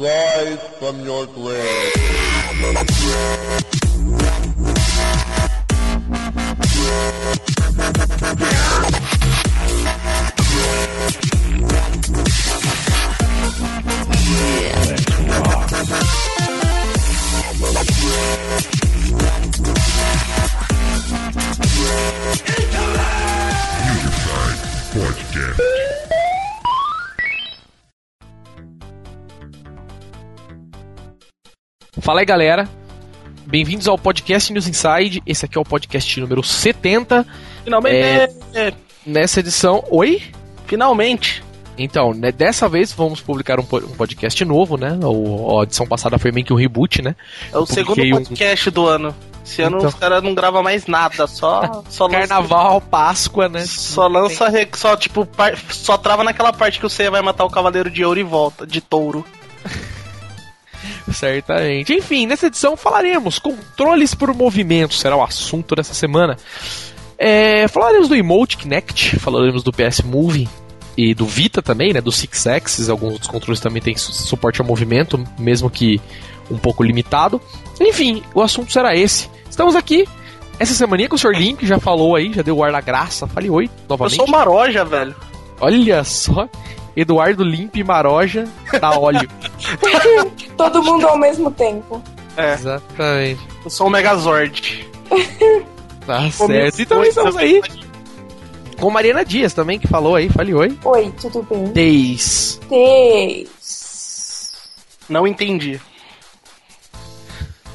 Rise from your grave. Fala aí, galera. Bem-vindos ao podcast News Inside. Esse aqui é o podcast número 70. Finalmente! É. Nessa edição. Oi? Finalmente! Então, né, dessa vez vamos publicar um, um podcast novo, né? O, a edição passada foi meio que um reboot, né? É o segundo publiquei um- podcast do ano. Esse ano Então. os caras não gravam mais nada, só, só lança- Carnaval, Páscoa, né? Só lança, re- só tipo, par- só trava naquela parte que você vai matar o Cavaleiro de Ouro e volta, de touro. Certamente. Enfim, nessa edição falaremos controles por movimento, será o assunto dessa semana. É, falaremos do Emote Kinect, falaremos do PS Movie e do Vita também, né? Do Six Axis, alguns outros controles também têm su- suporte ao movimento, mesmo que um pouco limitado. Enfim, o assunto será esse. Estamos aqui essa semaninha com o Sr. Link, já falou aí, já deu o ar da graça. Fale oi Eu novamente. sou uma roja, velho. Olha só, Eduardo Limp e Maroja da óleo. Todo mundo ao mesmo tempo. É, Exatamente. eu sou um Megazord. Tá certo. E também estamos aí com Mariana Dias também, que falou aí. Fale oi. Oi, tudo bem? Deis. Deis. Não entendi.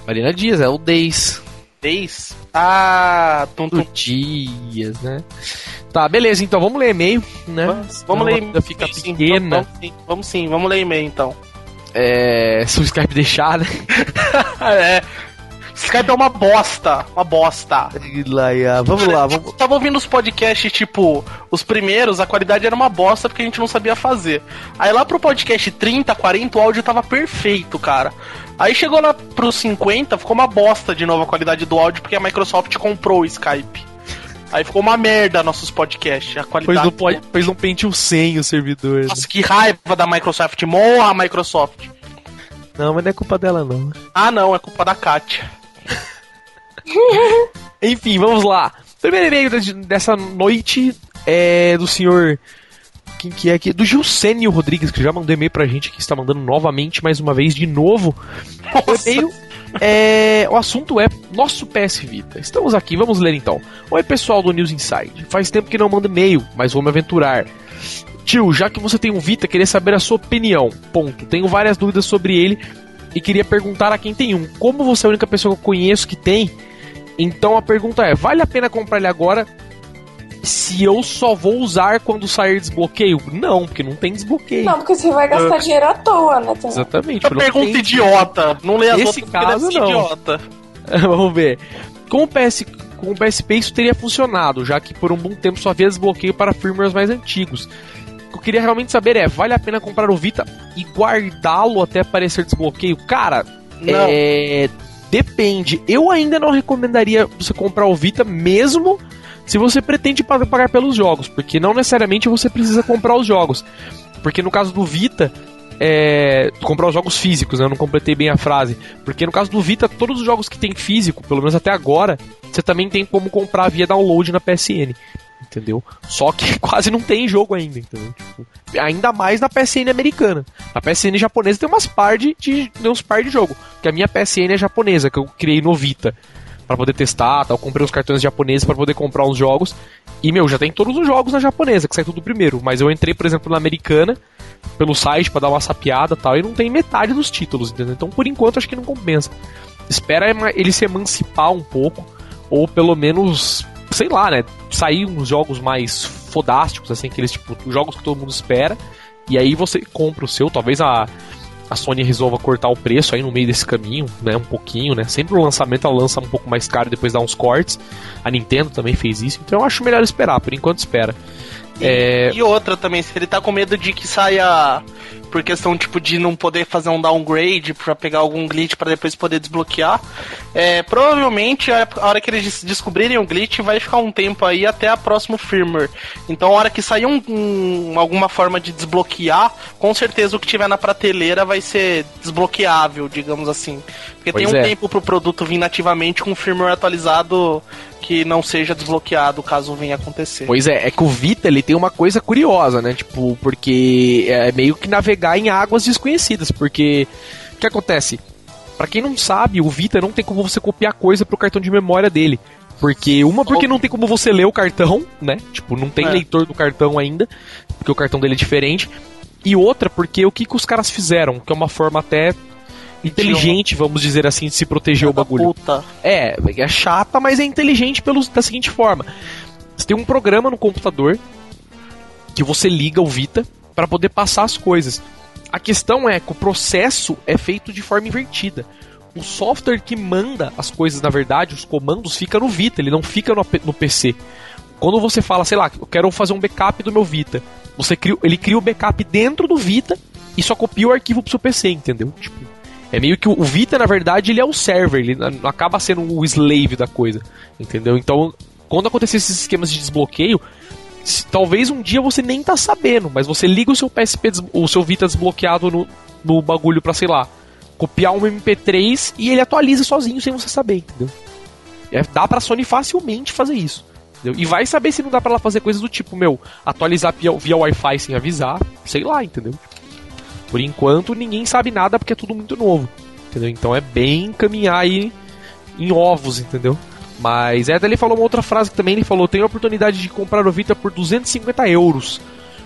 Mariana Dias, é o Deis. Deis? Ah, tum. Dias, né? Tá, beleza, então vamos ler e-mail, né? Vamos, vamos ler vida fica sim, pequena. Vamos, sim, vamos sim, vamos ler e-mail então. É, se o Skype deixar, né? é. Skype é uma bosta, uma bosta. Vamos lá, vamos. Eu tava ouvindo os podcasts, tipo, os primeiros, a qualidade era uma bosta porque a gente não sabia fazer. Aí lá pro podcast 30, 40, o áudio tava perfeito, cara. Aí chegou lá pro 50, ficou uma bosta de novo a qualidade do áudio porque a Microsoft comprou o Skype. Aí ficou uma merda nossos podcasts, a Pois qualidade. não, pode, pois não Pentium 100 o servidor. né? Nossa, que raiva da Microsoft. Morra, Microsoft. Não, mas não é culpa dela, não. Ah, não, é culpa da Kátia. Enfim, vamos lá. Primeiro e-mail de- dessa noite é do senhor. Quem que é aqui? Do Gilcênio Rodrigues, que já mandou e-mail pra gente, que está mandando novamente, mais uma vez, de novo. O e-mail é. O assunto é nosso PS Vita. Estamos aqui, vamos ler então. Oi, pessoal do News Inside. Faz tempo que não mando e-mail, mas vou me aventurar. Tio, já que você tem um Vita, queria saber a sua opinião. Ponto. Tenho várias dúvidas sobre ele e queria perguntar a quem tem um. Como você é a única pessoa que eu conheço que tem, então a pergunta é: vale a pena comprar ele agora? Se eu só vou usar quando sair desbloqueio? Não, porque não tem desbloqueio. Não, porque você vai gastar dinheiro à toa, né? também. Exatamente. Não pergunta tem- idiota. Não lê as Nesse outras deve caso, não. idiota. Vamos ver. Com o, PS, com o PSP isso teria funcionado, já que por um bom tempo só havia desbloqueio para firmwares mais antigos. O que eu queria realmente saber é, vale a pena comprar o Vita e guardá-lo até aparecer desbloqueio? Cara, Não. é... Depende. Eu ainda não recomendaria você comprar o Vita mesmo se você pretende pa- pagar pelos jogos, porque não necessariamente você precisa comprar os jogos. Porque no caso do Vita, é, comprar os jogos físicos, né? Eu não completei bem a frase. Porque no caso do Vita, todos os jogos que tem físico, pelo menos até agora, você também tem como comprar via download na PSN. Entendeu? Só que quase não tem jogo ainda, entendeu? Tipo, ainda mais na PSN americana. Na PSN japonesa tem umas par de, de, uns par de jogo. Que a minha PSN é japonesa, que eu criei no Vita. Pra poder testar, tal. Comprei os cartões japoneses pra poder comprar uns jogos. E, meu, já tem todos os jogos na japonesa, que sai tudo primeiro. Mas eu entrei, por exemplo, na americana, pelo site pra dar uma sapiada tal, e não tem metade dos títulos, entendeu? Então, por enquanto, acho que não compensa. Espera ele se emancipar um pouco, ou pelo menos, sei lá, né? Sair uns jogos mais fodásticos, assim, aqueles tipo, jogos que todo mundo espera, e aí você compra o seu, talvez a. A Sony resolva cortar o preço aí no meio desse caminho, né? Um pouquinho, né? Sempre o lançamento ela lança um pouco mais caro e depois dá uns cortes. A Nintendo também fez isso, então eu acho melhor esperar, por enquanto espera. E, É, e outra também, se ele tá com medo de que saia por questão tipo de não poder fazer um downgrade para pegar algum glitch para depois poder desbloquear. É, provavelmente a hora que eles descobrirem o glitch vai ficar um tempo aí até a próximo firmware. Então a hora que sair um, um, alguma forma de desbloquear, com certeza o que tiver na prateleira vai ser desbloqueável, digamos assim. Porque Pois tem um é. tempo pro produto vir nativamente com firmware atualizado que não seja desbloqueado caso venha acontecer. Pois é, é que o Vita ele tem uma coisa curiosa, né? Tipo, porque é meio que navegar em águas desconhecidas, porque o que acontece? Pra quem não sabe, o Vita não tem como você copiar coisa pro cartão de memória dele. Porque uma porque não tem como você ler o cartão, né? Tipo, não tem É. leitor do cartão ainda, porque o cartão dele é diferente. E outra porque o que, que os caras fizeram, que é uma forma até inteligente, vamos dizer assim, de se proteger o Da bagulho. Puta. É, é chata, mas é inteligente pelo, da seguinte forma: você tem um programa no computador que você liga o Vita para poder passar as coisas. A questão é que o processo é feito de forma invertida. O software que manda as coisas, na verdade, os comandos, fica no Vita, ele não fica no, no PC. Quando você fala, sei lá, eu quero fazer um backup do meu Vita, você cria, ele cria o backup dentro do Vita e só copia o arquivo pro seu PC, entendeu? Tipo, é meio que o, Vita, na verdade, ele é o server, ele acaba sendo o slave da coisa, entendeu? Então, quando acontecer esses esquemas de desbloqueio, talvez um dia você nem tá sabendo, mas você liga o seu PSP, o seu Vita desbloqueado no, no bagulho pra, sei lá, copiar um MP3 e ele atualiza sozinho sem você saber, entendeu? É, dá pra Sony facilmente fazer isso. entendeu? E vai saber se não dá pra ela fazer coisas do tipo, meu, atualizar via, via Wi-Fi sem avisar, sei lá, entendeu? Por enquanto, ninguém sabe nada porque é tudo muito novo. Entendeu? Então é bem caminhar aí em ovos, entendeu? Mas Eda ele falou uma outra frase que também ele falou: tem a oportunidade de comprar o Vita por 250 euros.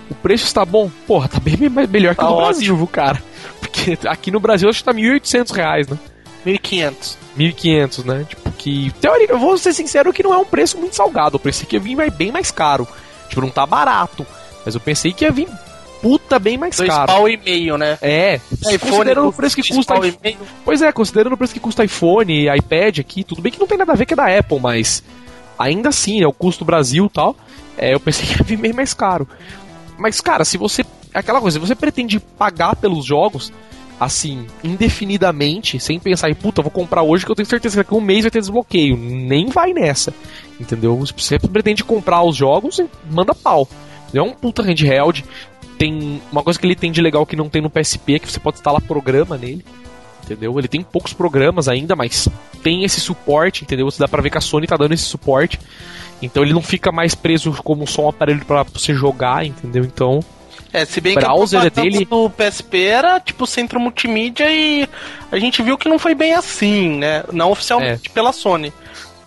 O preço está bom? Porra, tá bem me- melhor que Tá no ótimo. Brasil, viu, cara? Porque aqui no Brasil acho que tá 1.800 reais, né? 1500. 1.500, né? Tipo, que. Teórica, eu vou ser sincero que não é um preço muito salgado. Eu pensei que ia vir bem mais caro. Tipo, não tá barato. Mas eu pensei que ia vir puta bem mais Dois caro. pau e meio, né? É, considerando o preço que dois custa. meio. Pois é, considerando o preço que custa iPhone e iPad aqui, tudo bem que não tem nada a ver que é da Apple, mas ainda assim, é o custo Brasil e tal. É, eu pensei que ia vir bem mais caro. Mas, cara, se você. é Aquela coisa, se você pretende pagar pelos jogos, assim, indefinidamente, sem pensar em puta, vou comprar hoje que eu tenho certeza que daqui a um mês vai ter desbloqueio. Nem vai nessa. Entendeu? Se você pretende comprar os jogos, manda pau. É um puta handheld. Tem uma coisa que ele tem de legal que não tem no PSP, é que você pode instalar programa nele. Entendeu? Ele tem poucos programas ainda, mas tem esse suporte, entendeu? Você dá pra ver que a Sony tá dando esse suporte. Então ele não fica mais preso como só um aparelho pra você jogar, entendeu? Então, É, se bem Browser que a dele- propaganda do PSP era tipo centro multimídia e a gente viu que não foi bem assim, né? Não oficialmente pela Sony.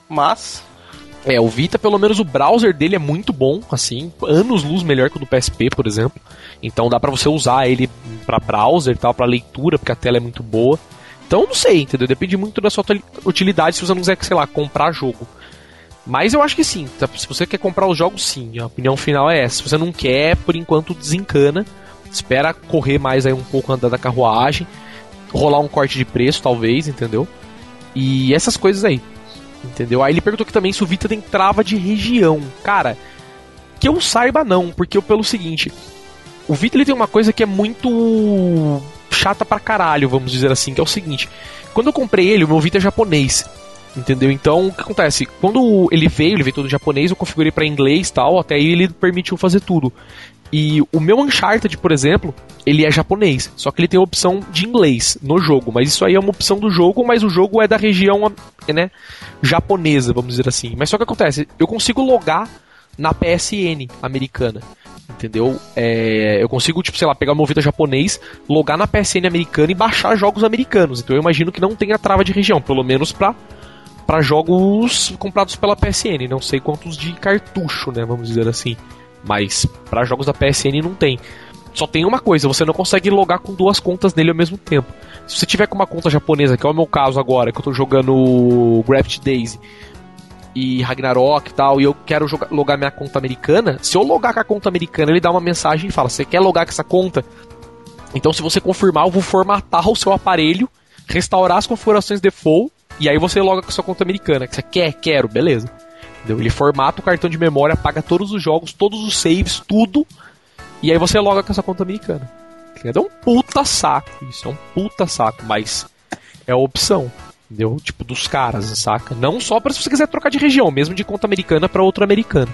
Mas É, o Vita, pelo menos o browser dele é muito bom, assim, anos luz melhor que o do PSP, por exemplo. Então dá pra você usar ele pra browser e tal, pra leitura, porque a tela é muito boa. Então não sei, entendeu? Depende muito da sua utili- utilidade se você não quiser, sei lá, comprar jogo. Mas eu acho que sim, tá? se você quer comprar os jogos, sim. A opinião final é essa. Se você não quer, por enquanto desencana. Espera correr mais aí um pouco andar da carruagem. Rolar um corte de preço, talvez, entendeu? E essas coisas aí. Entendeu? Aí ele perguntou que também se o Vita tem trava de região. Cara, que eu saiba não, porque eu pelo seguinte, o Vita ele tem uma coisa que é muito chata pra caralho, vamos dizer assim, que é o seguinte. Quando eu comprei ele, o meu Vita é japonês. Entendeu? Então, o que acontece? Quando ele veio, ele veio todo japonês, eu configurei pra inglês e tal, até aí ele permitiu fazer tudo. E o meu Uncharted, por exemplo, ele é japonês, só que ele tem a opção de inglês no jogo, mas isso aí é uma opção do jogo, mas o jogo é da região, né, japonesa, vamos dizer assim. Mas só que acontece, eu consigo logar na PSN americana. Entendeu? É, eu consigo, tipo, sei lá, pegar meu Vita japonês, logar na PSN americana e baixar jogos americanos. Então eu imagino que não tenha trava de região, pelo menos pra, pra jogos comprados pela PSN. Não sei quantos de cartucho, né? Vamos dizer assim. Mas pra jogos da PSN não tem. Só tem uma coisa, você não consegue logar com duas contas nele ao mesmo tempo. Se você tiver com uma conta japonesa, que é o meu caso agora, que eu tô jogando Gravity Daisy e Ragnarok e tal, e eu quero jogar, logar minha conta americana, se eu logar com a conta americana, ele dá uma mensagem e fala: Você quer logar com essa conta? Então, se você confirmar, eu vou formatar o seu aparelho, restaurar as configurações default, e aí você loga com a sua conta americana. Que você quer? Quero, beleza. Entendeu? Ele formata o cartão de memória, apaga todos os jogos, todos os saves, tudo, e aí você loga com essa conta americana. É um puta saco, isso é um puta saco, mas é a opção, entendeu? Tipo, dos caras, saca? Não só para se você quiser trocar de região, mesmo de conta americana para outra americana.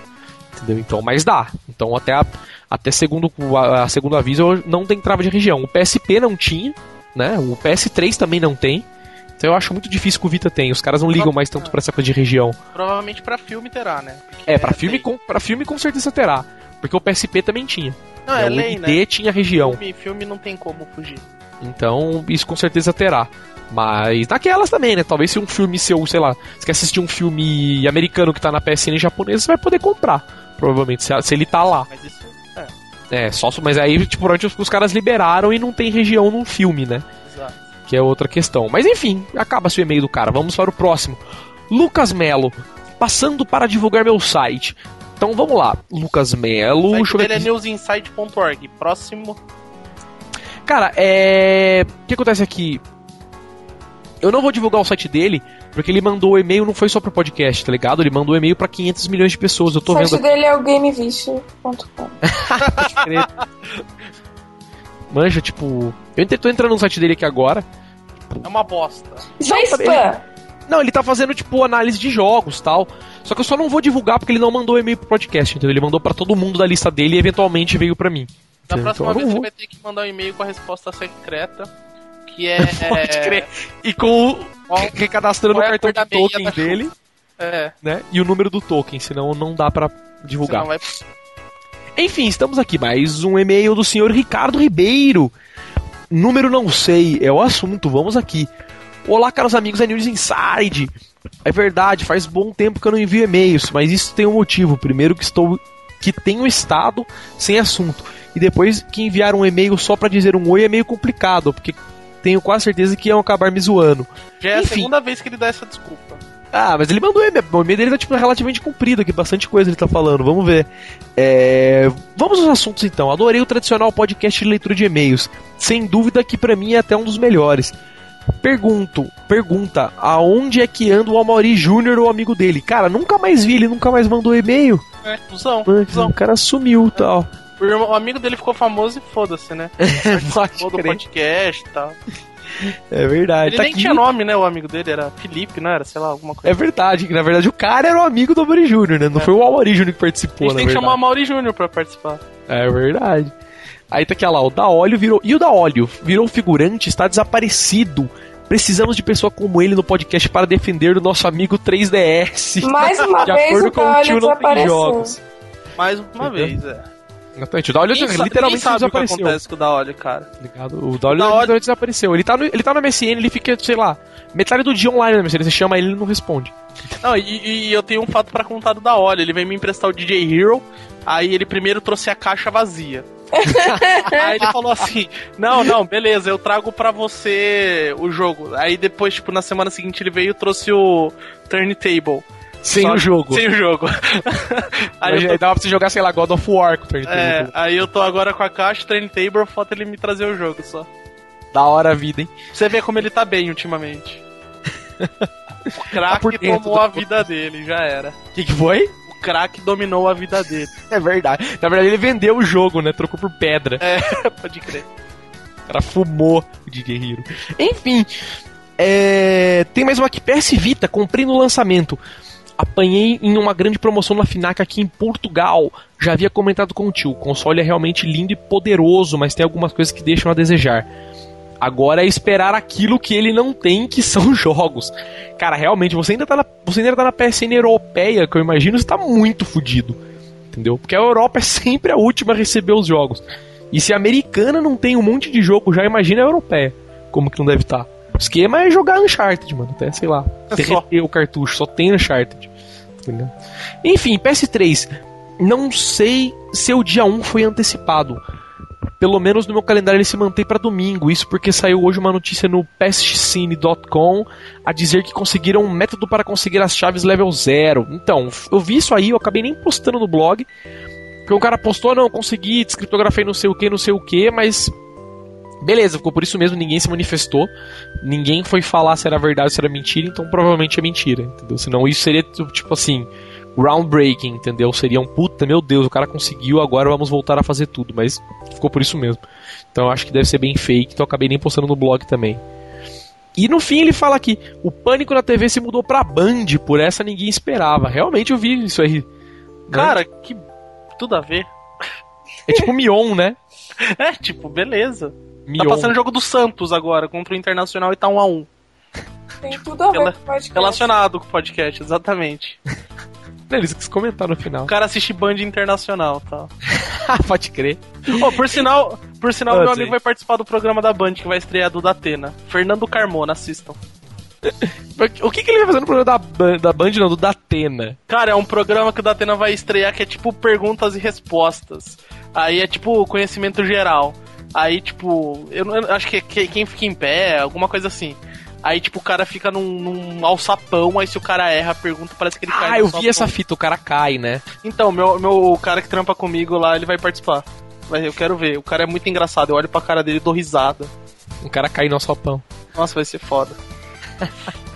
Entendeu? Então, mas dá. Então, até, a, até segundo, a, a segundo aviso, não tem trava de região. O PSP não tinha, né? O PS3 também não tem. Então eu acho muito difícil que o Vita tenha. Os caras não ligam mais tanto pra essa coisa de região. Provavelmente pra filme terá, né? Porque É, pra filme, com, pra filme com certeza terá. Porque o PSP também tinha. Não, É, é o lei, ID né? tinha região. Filme, filme não tem como fugir. Então, isso com certeza terá. Mas naquelas também, né? Talvez se um filme seu, sei lá, você quer assistir um filme americano que tá na PSN japonesa, você vai poder comprar. Provavelmente, se, se ele tá lá. Mas isso. É, É, só, mas aí, tipo, provavelmente os, os caras liberaram e não tem região no filme, né? exato. Que é outra questão. Mas enfim, acaba-se o e-mail do cara. Vamos para o próximo. Lucas Melo, passando para divulgar meu site. Então vamos lá, Lucas Melo. O site dele é newsinsight.org. Próximo. Cara, é. O que acontece aqui? Eu não vou divulgar o site dele, porque ele mandou o e-mail, não foi só pro podcast, tá ligado? Ele mandou e-mail pra 500 milhões de pessoas. Eu tô o site vendo. dele é o crer. Manja, tipo. Eu tô entrando no site dele aqui agora. É uma bosta. Isso é Não, spam. Não, ele tá fazendo, tipo, análise de jogos tal. Só que eu só não vou divulgar porque ele não mandou e-mail pro podcast, entendeu? Ele mandou pra todo mundo da lista dele e eventualmente veio pra mim. Na próxima Então eu vez você vai ter que mandar um e-mail com a resposta secreta. Que é. Pode crer. E com o. Qual- Recadastrando o é cartão de token da dele, É. né? E o número do token, senão não dá pra divulgar. Vai. Enfim, estamos aqui. Mais um e-mail do senhor Ricardo Ribeiro. Número não sei, é o assunto. Vamos aqui. Olá, caros amigos da News Inside. É verdade, faz bom tempo que eu não envio e-mails, mas isso tem um motivo. Primeiro que estou que tenho estado sem assunto. E depois que enviar um e-mail só pra dizer um oi é meio complicado, porque tenho quase certeza que iam acabar me zoando. Já é a Enfim. segunda vez que ele dá essa desculpa. Ah, mas ele mandou e-mail. O e-mail dele tá tipo, relativamente comprido aqui, bastante coisa ele tá falando. Vamos ver. É, Vamos aos assuntos então. Adorei o tradicional podcast de leitura de e-mails. Sem dúvida que pra mim é até um dos melhores. Pergunto, pergunta, aonde é que anda o Amaury Júnior, o amigo dele? Cara, nunca mais vi, ele nunca mais mandou e-mail. É, Mano, cuzão. O cara sumiu e tal. O, irmão- o amigo dele ficou famoso e foda-se, né? Pode Todo crer. podcast e tal. É verdade. Ele tá nem aqui. tinha nome, né? O amigo dele era Felipe, não era? Sei lá, alguma coisa. É verdade, que na verdade o cara era o amigo do Amaury Júnior, né? Não É. foi o Amaury Júnior que A participou, gente na tem que verdade. chamar o Mauri Júnior pra participar. É verdade. Aí tá aqui, ó lá, o da óleo virou. E o da óleo virou figurante, está desaparecido. Precisamos de pessoa como ele no podcast para defender o nosso amigo 3DS. Mais uma de vez acordo o com o tio, não tem jogos. Mais uma Entendeu? vez, é. Exatamente, o da óleo Quem sa- literalmente sabe o que desapareceu. acontece com o Daolio, cara. ligado? O da óleo O da óleo- literalmente desapareceu. Ele tá, no, ele tá no MSN, ele fica, sei lá, metade do dia online no MSN. Você chama ele e ele não responde. Não, e, e eu tenho um fato pra contar do Daolio. Ele veio me emprestar o DJ Hero, aí ele primeiro trouxe a caixa vazia. aí ele falou assim: Não, não, beleza, eu trago pra você o jogo. Aí depois, tipo, na semana seguinte ele veio e trouxe o Turntable. Sem Só- o jogo. Sem o jogo. aí, eu tô, dava pra você jogar, sei lá, God of War com o Turntable. é, aí eu tô agora com a caixa, Turntable, falta ele me trazer o jogo só. Da hora a vida, hein? Você vê como ele tá bem ultimamente. O Tá crack dentro tomou a vida dele, já era. O que, que foi? O crack dominou a vida dele. É verdade. Na verdade, ele vendeu o jogo, né? Trocou por pedra. É, pode crer. O cara fumou o DJ Hero. Enfim, é, tem mais uma aqui. PS Vita, comprei no lançamento. Apanhei em uma grande promoção na FINAC aqui em Portugal. Já havia comentado com o tio. O console é realmente lindo e poderoso, mas tem algumas coisas que deixam a desejar. Agora é esperar aquilo que ele não tem, que são jogos. Cara, realmente, você ainda tá na, você ainda tá na PSN europeia, que eu imagino, você tá muito fudido. Entendeu? Porque a Europa é sempre a última a receber os jogos. E se a americana não tem um monte de jogo, já imagina a europeia. Como que não deve estar. O esquema é jogar Uncharted, mano. Até, sei lá, É derreter o cartucho. Só tem Uncharted. Tá ligado? Enfim, PS3. Não sei se o dia 1 foi antecipado. Pelo menos no meu calendário ele se mantém para domingo. Isso porque saiu hoje uma notícia no pestcine.com a dizer que conseguiram um método para conseguir as chaves level 0. Então, eu vi isso aí, eu acabei nem postando no blog. Porque o cara postou, não, consegui, descriptografei não sei o que, não sei o que, mas. Beleza, ficou por isso mesmo, ninguém se manifestou. Ninguém foi falar se era verdade ou se era mentira, então provavelmente é mentira, entendeu? Senão isso seria tipo assim. groundbreaking, entendeu? Seria um puta, meu Deus, o cara conseguiu, agora vamos voltar a fazer tudo, mas ficou por isso mesmo. Então eu acho que deve ser bem fake, então eu acabei nem postando no blog também. E no fim ele fala que o pânico na TV se mudou pra Band, por essa ninguém esperava. Realmente eu vi isso aí. Cara, que. Tudo a ver. É tipo Mion, né? É, tipo, beleza. Mion. Tá passando o jogo do Santos agora contra o Internacional e tá 1 a 1 Tem tudo a ver com o podcast. Relacionado com o podcast, exatamente. Eles quis comentar no final. O cara assiste Band Internacional, tá? Pode crer. Ô, por sinal, por sinal, Ah, meu sim. amigo vai participar do programa da Band que vai estrear do Datena. Fernando Carmona, assistam. O que, que ele vai fazer no programa da, Ban- da Band, não? Do Datena? Cara, é um programa que o Datena vai estrear que é tipo perguntas e respostas. Aí é tipo conhecimento geral. Aí, tipo, eu, não- eu acho que é que- quem fica em pé, alguma coisa assim. Aí, tipo, o cara fica num, num alçapão, aí se o cara erra pergunta, parece que ele cai Ah, eu vi alçapão. essa fita, o cara cai, né? Então, meu, meu o cara que trampa comigo lá, ele vai participar. Mas eu quero ver. O cara é muito engraçado. Eu olho pra cara dele e dou risada. O cara cai no alçapão. Nossa, vai ser foda.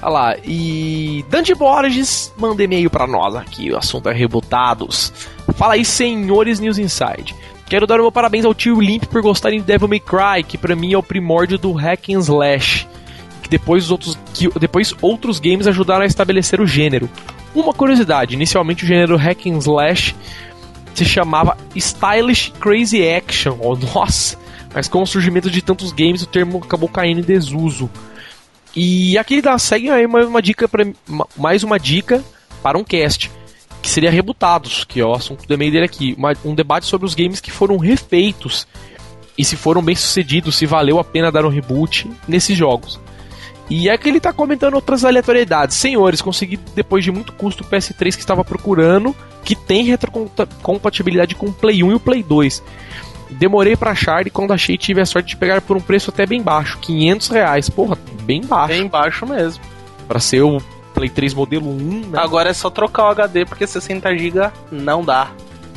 Olha lá, e Dante Borges manda e-mail pra nós aqui, o assunto é rebutados. Fala aí, senhores News Inside. Quero dar meu parabéns ao tio Limp por gostarem de Devil May Cry, que pra mim é o primórdio do hack and slash. Que depois, os outros, que depois outros games ajudaram a estabelecer o gênero. Uma curiosidade, inicialmente o gênero hack and slash se chamava Stylish Crazy Action. Oh, nossa! Mas com o surgimento de tantos games, o termo acabou caindo em desuso. E aqui dá, segue aí mais uma dica para mais uma dica para um cast que seria rebutados, que é o assunto do e-mail dele aqui, uma- um debate sobre os games que foram refeitos e se foram bem sucedidos, se valeu a pena dar um reboot nesses jogos. E aqui ele tá comentando outras aleatoriedades. Senhores, consegui depois de muito custo o PS3 que estava procurando, que tem retrocompatibilidade com o Play 1 e o Play 2. Demorei pra achar e quando achei tive a sorte de pegar por um preço até bem baixo, 500 reais. Porra, bem baixo. Bem baixo mesmo. Pra ser o Play 3 modelo 1, né? Agora é só trocar o HD, porque 60 GB não dá.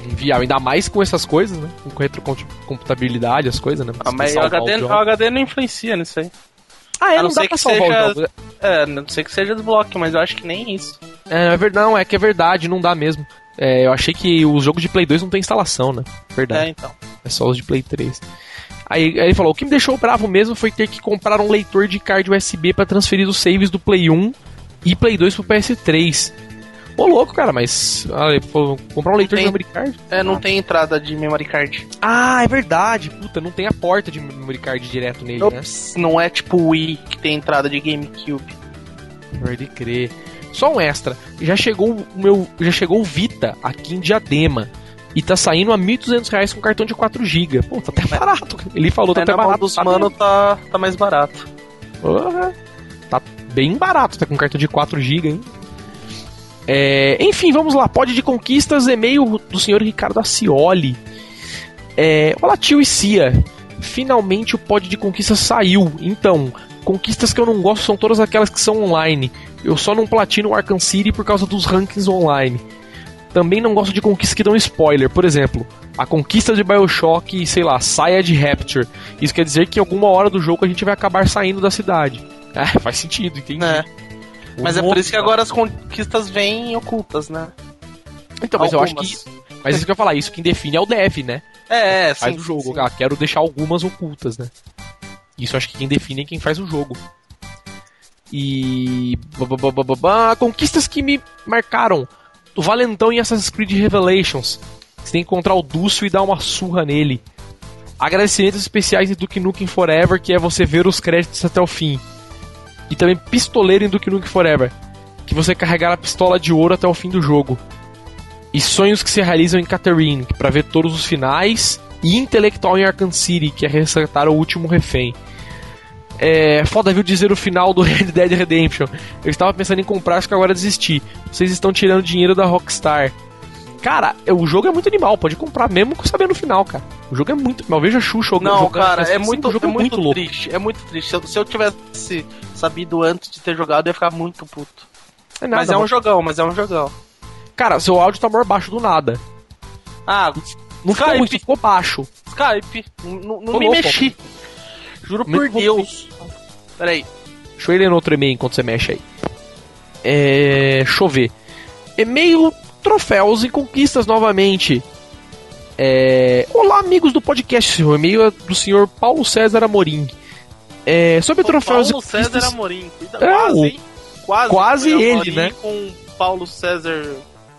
Inviável. Ainda mais com essas coisas, né? Com retrocompatibilidade, as coisas, né? Ah, mas o HD, o jogos. HD não influencia nisso aí. Ah, é, a não, não dá pra salvar seja- os jogos. É, não sei que seja desbloque, mas eu acho que nem isso. É, é verdade, não, é que é verdade, não dá mesmo. É, eu achei que os jogos de Play 2 não tem instalação, né? Verdade. É, então. É só os de Play 3. Aí, aí ele falou: o que me deixou bravo mesmo foi ter que comprar um leitor de card USB pra transferir os saves do Play 1 e Play 2 pro PS3. Ô louco, cara, mas. ah, comprar um leitor de tem. memory card? É, não tem entrada de memory card. Ah, é verdade. Puta, não tem a porta de memory card direto nele, né? Ops, não é tipo o Wii que tem entrada de GameCube. Pode crer. Só um extra. Já chegou o meu, já chegou o Vita aqui em Diadema. E tá saindo a 1.200 reais com cartão de 4GB. Pô, tá até barato. Ele falou, tá É, até barato. dos tá mano tá, tá mais barato. Porra. Tá bem barato, tá com cartão de 4GB, hein? É, enfim, vamos lá. Pode de conquistas, e-mail do senhor Ricardo Acioli. É, olá, tio e Cia. Finalmente o pod de conquistas saiu. Então, conquistas que eu não gosto são todas aquelas que são online. Eu só não platino o Arkham City por causa dos rankings online. Também não gosto de conquistas que dão spoiler. Por exemplo, a conquista de Bioshock, sei lá, saia de Rapture. Isso quer dizer que em alguma hora do jogo a gente vai acabar saindo da cidade. É, faz sentido, entendi. É. Mas é por isso que agora as conquistas vêm ocultas, né? Então, mas eu acho Algumas. que. Mas isso que eu ia falar, isso quem define é o dev, né? É, é, Faz sim, o jogo. sim. Ah, quero deixar algumas ocultas, né? Isso acho que quem define é quem faz o jogo. E. Conquistas que me marcaram. O Valentão em Assassin's Creed Revelations. Você tem que encontrar o Dúcio e dar uma surra nele. Agradecimentos especiais em Duke Nukem Forever, que é você ver os créditos até o fim. E também Pistoleiro em Duke Nukem Forever, que você carregar a pistola de ouro até o fim do jogo. E Sonhos que se realizam em Catherine, para ver todos os finais. E Intelectual em Arkham City, que é resgatar o último refém. É, foda viu dizer o final do Red Dead Redemption. Eu estava pensando em comprar, acho que agora desisti. Vocês estão tirando dinheiro da Rockstar. Cara, o jogo é muito animal, pode comprar mesmo sabendo o final, cara. O jogo é muito animal. Veja Xuxa jogando. Não, cara, assim, é muito, o jogo é muito, louco. triste. É muito triste. Se eu, se eu tivesse sabido antes de ter jogado, eu ia ficar muito puto. É nada, mas é um jogão, mas é um jogão. Cara, seu áudio tá maior baixo do nada. Ah, Não ficou muito, ficou baixo. Skype. Não, me louco. mexi. Juro por. Deus. Peraí. Deixa eu ir ler no outro e-mail enquanto você mexe aí. É. Deixa eu ver. E-mail, troféus e conquistas novamente. É... Olá, amigos do podcast. O e-mail é do senhor Paulo César Amorim. É... Sobre troféus Paulo e conquistas... César Amorim. É, quase, hein? Quase, quase ele, Amorim né? Com Paulo César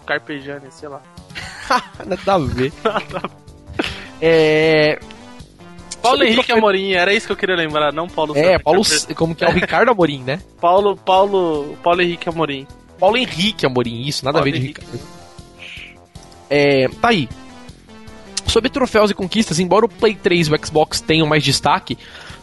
Carpegiani, sei lá. Nada a ver. é... Paulo Sobre Henrique troféu- Amorim, era isso que eu queria lembrar, não Paulo É, César Paulo... Carpegiani. Como que é o Ricardo Amorim, né? Paulo, Paulo, Paulo Henrique Amorim. Paulo Henrique Amorim, isso, nada Paulo a ver de Henrique. Ricardo. É, tá aí. Sobre troféus e conquistas, embora o Play 3 e o Xbox tenham mais destaque,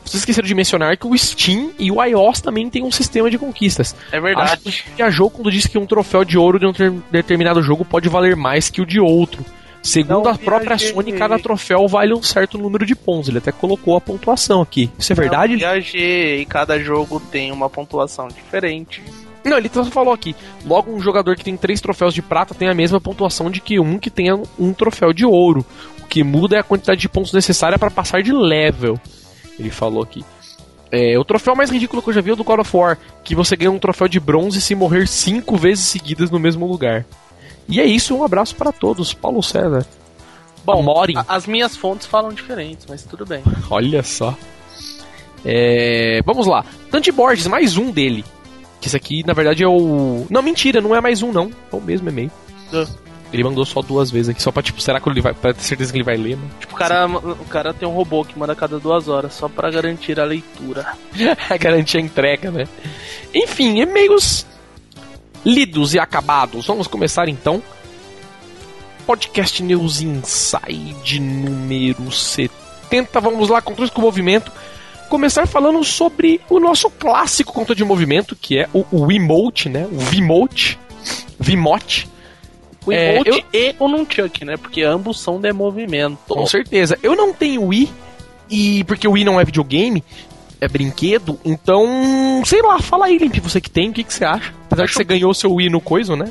vocês esqueceram de mencionar que o Steam e o iOS também têm um sistema de conquistas. É Acho verdade. que viajou quando disse que um troféu de ouro de um ter- determinado jogo pode valer mais que o de outro. Segundo Não a própria viajei. Sony, cada troféu vale um certo número de pontos. Ele até colocou a pontuação aqui. Isso é verdade? Eu viajei e cada jogo tem uma pontuação diferente. Não, ele só falou aqui. Logo, um jogador que tem três troféus de prata tem a mesma pontuação de que um que tenha um troféu de ouro. O que muda é a quantidade de pontos necessária para passar de level. Ele falou aqui. É, o troféu mais ridículo que eu já vi é o do God of War, que você ganha um troféu de bronze se morrer cinco vezes seguidas no mesmo lugar. E é isso, um abraço para todos. Paulo César. Bom, Morin. A- As minhas fontes falam diferentes, mas tudo bem. Olha só. É, vamos lá. Dante Borges, mais um dele. Que esse aqui, na verdade, é o. Não, mentira, não é mais um, não. É o mesmo e-mail. Ah. Ele mandou só duas vezes aqui, só pra, tipo, será que ele vai. Pra ter certeza que ele vai ler, né? Tipo, o cara, o cara tem um robô que manda a cada duas horas, só pra garantir a leitura. Garantir a entrega, né? Enfim, e-mails lidos e acabados. Vamos começar então. Podcast News Inside número 70. Vamos lá, controles com movimento. Começar falando sobre o nosso clássico controle de movimento, que é o, o Wiimote, né? O Vimote. Vimote. O É, emote e o Nunchuck, né? Porque ambos são de movimento. Com certeza. Eu não tenho Wii, e porque o Wii não é videogame, é brinquedo, então. Sei lá, fala aí, Limp, você que tem, o que, que você acha? Apesar que Acho- você ganhou seu Wii no coisa, né?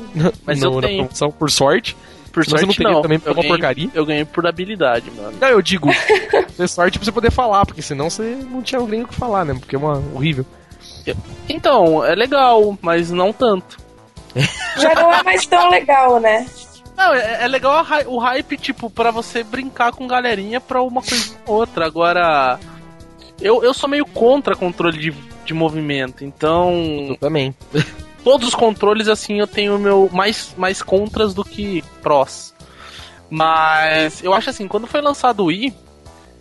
Mas no, eu na tenho. promoção, por sorte. Por Mas eu sorte, não teria não. também, é eu uma ganhei, porcaria. Eu ganhei por habilidade, mano. Não, eu digo, ter sorte pra você poder falar, porque senão você não tinha nem o que falar, né? Porque é uma horrível. Então, é legal, mas não tanto. Já não é mais tão legal, né? Não, é, é legal o hype, tipo, pra você brincar com galerinha pra uma coisa ou outra. Agora, eu, eu sou meio contra controle de, de movimento, então Eu também. todos os controles, assim, eu tenho meu mais, mais contras do que prós. Mas eu acho assim, quando foi lançado o Wii,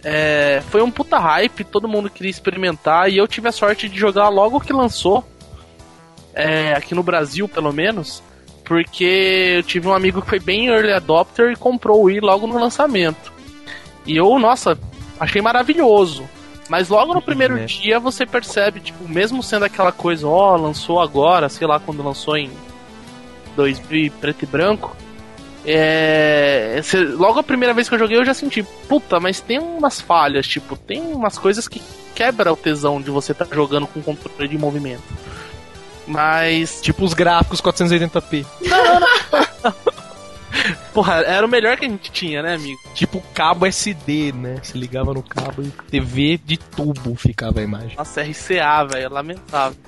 é, foi um puta hype, todo mundo queria experimentar, e eu tive a sorte de jogar logo que lançou, é, aqui no Brasil, pelo menos, porque eu tive um amigo que foi bem early adopter e comprou o Wii logo no lançamento. E eu, nossa, achei maravilhoso. Mas logo no primeiro né? dia você percebe, tipo, mesmo sendo aquela coisa, ó, lançou agora, sei lá quando lançou em 2000 e preto e branco. É, logo a primeira vez que eu joguei eu já senti, puta, mas tem umas falhas, tipo, tem umas coisas que quebra o tesão de você estar jogando com controle de movimento. Mas, Tipo os gráficos 480p. porra, era o melhor que a gente tinha, né, amigo? Tipo cabo SD, né? Se ligava no cabo e TV de tubo ficava a imagem. Nossa, RCA, velho, lamentável.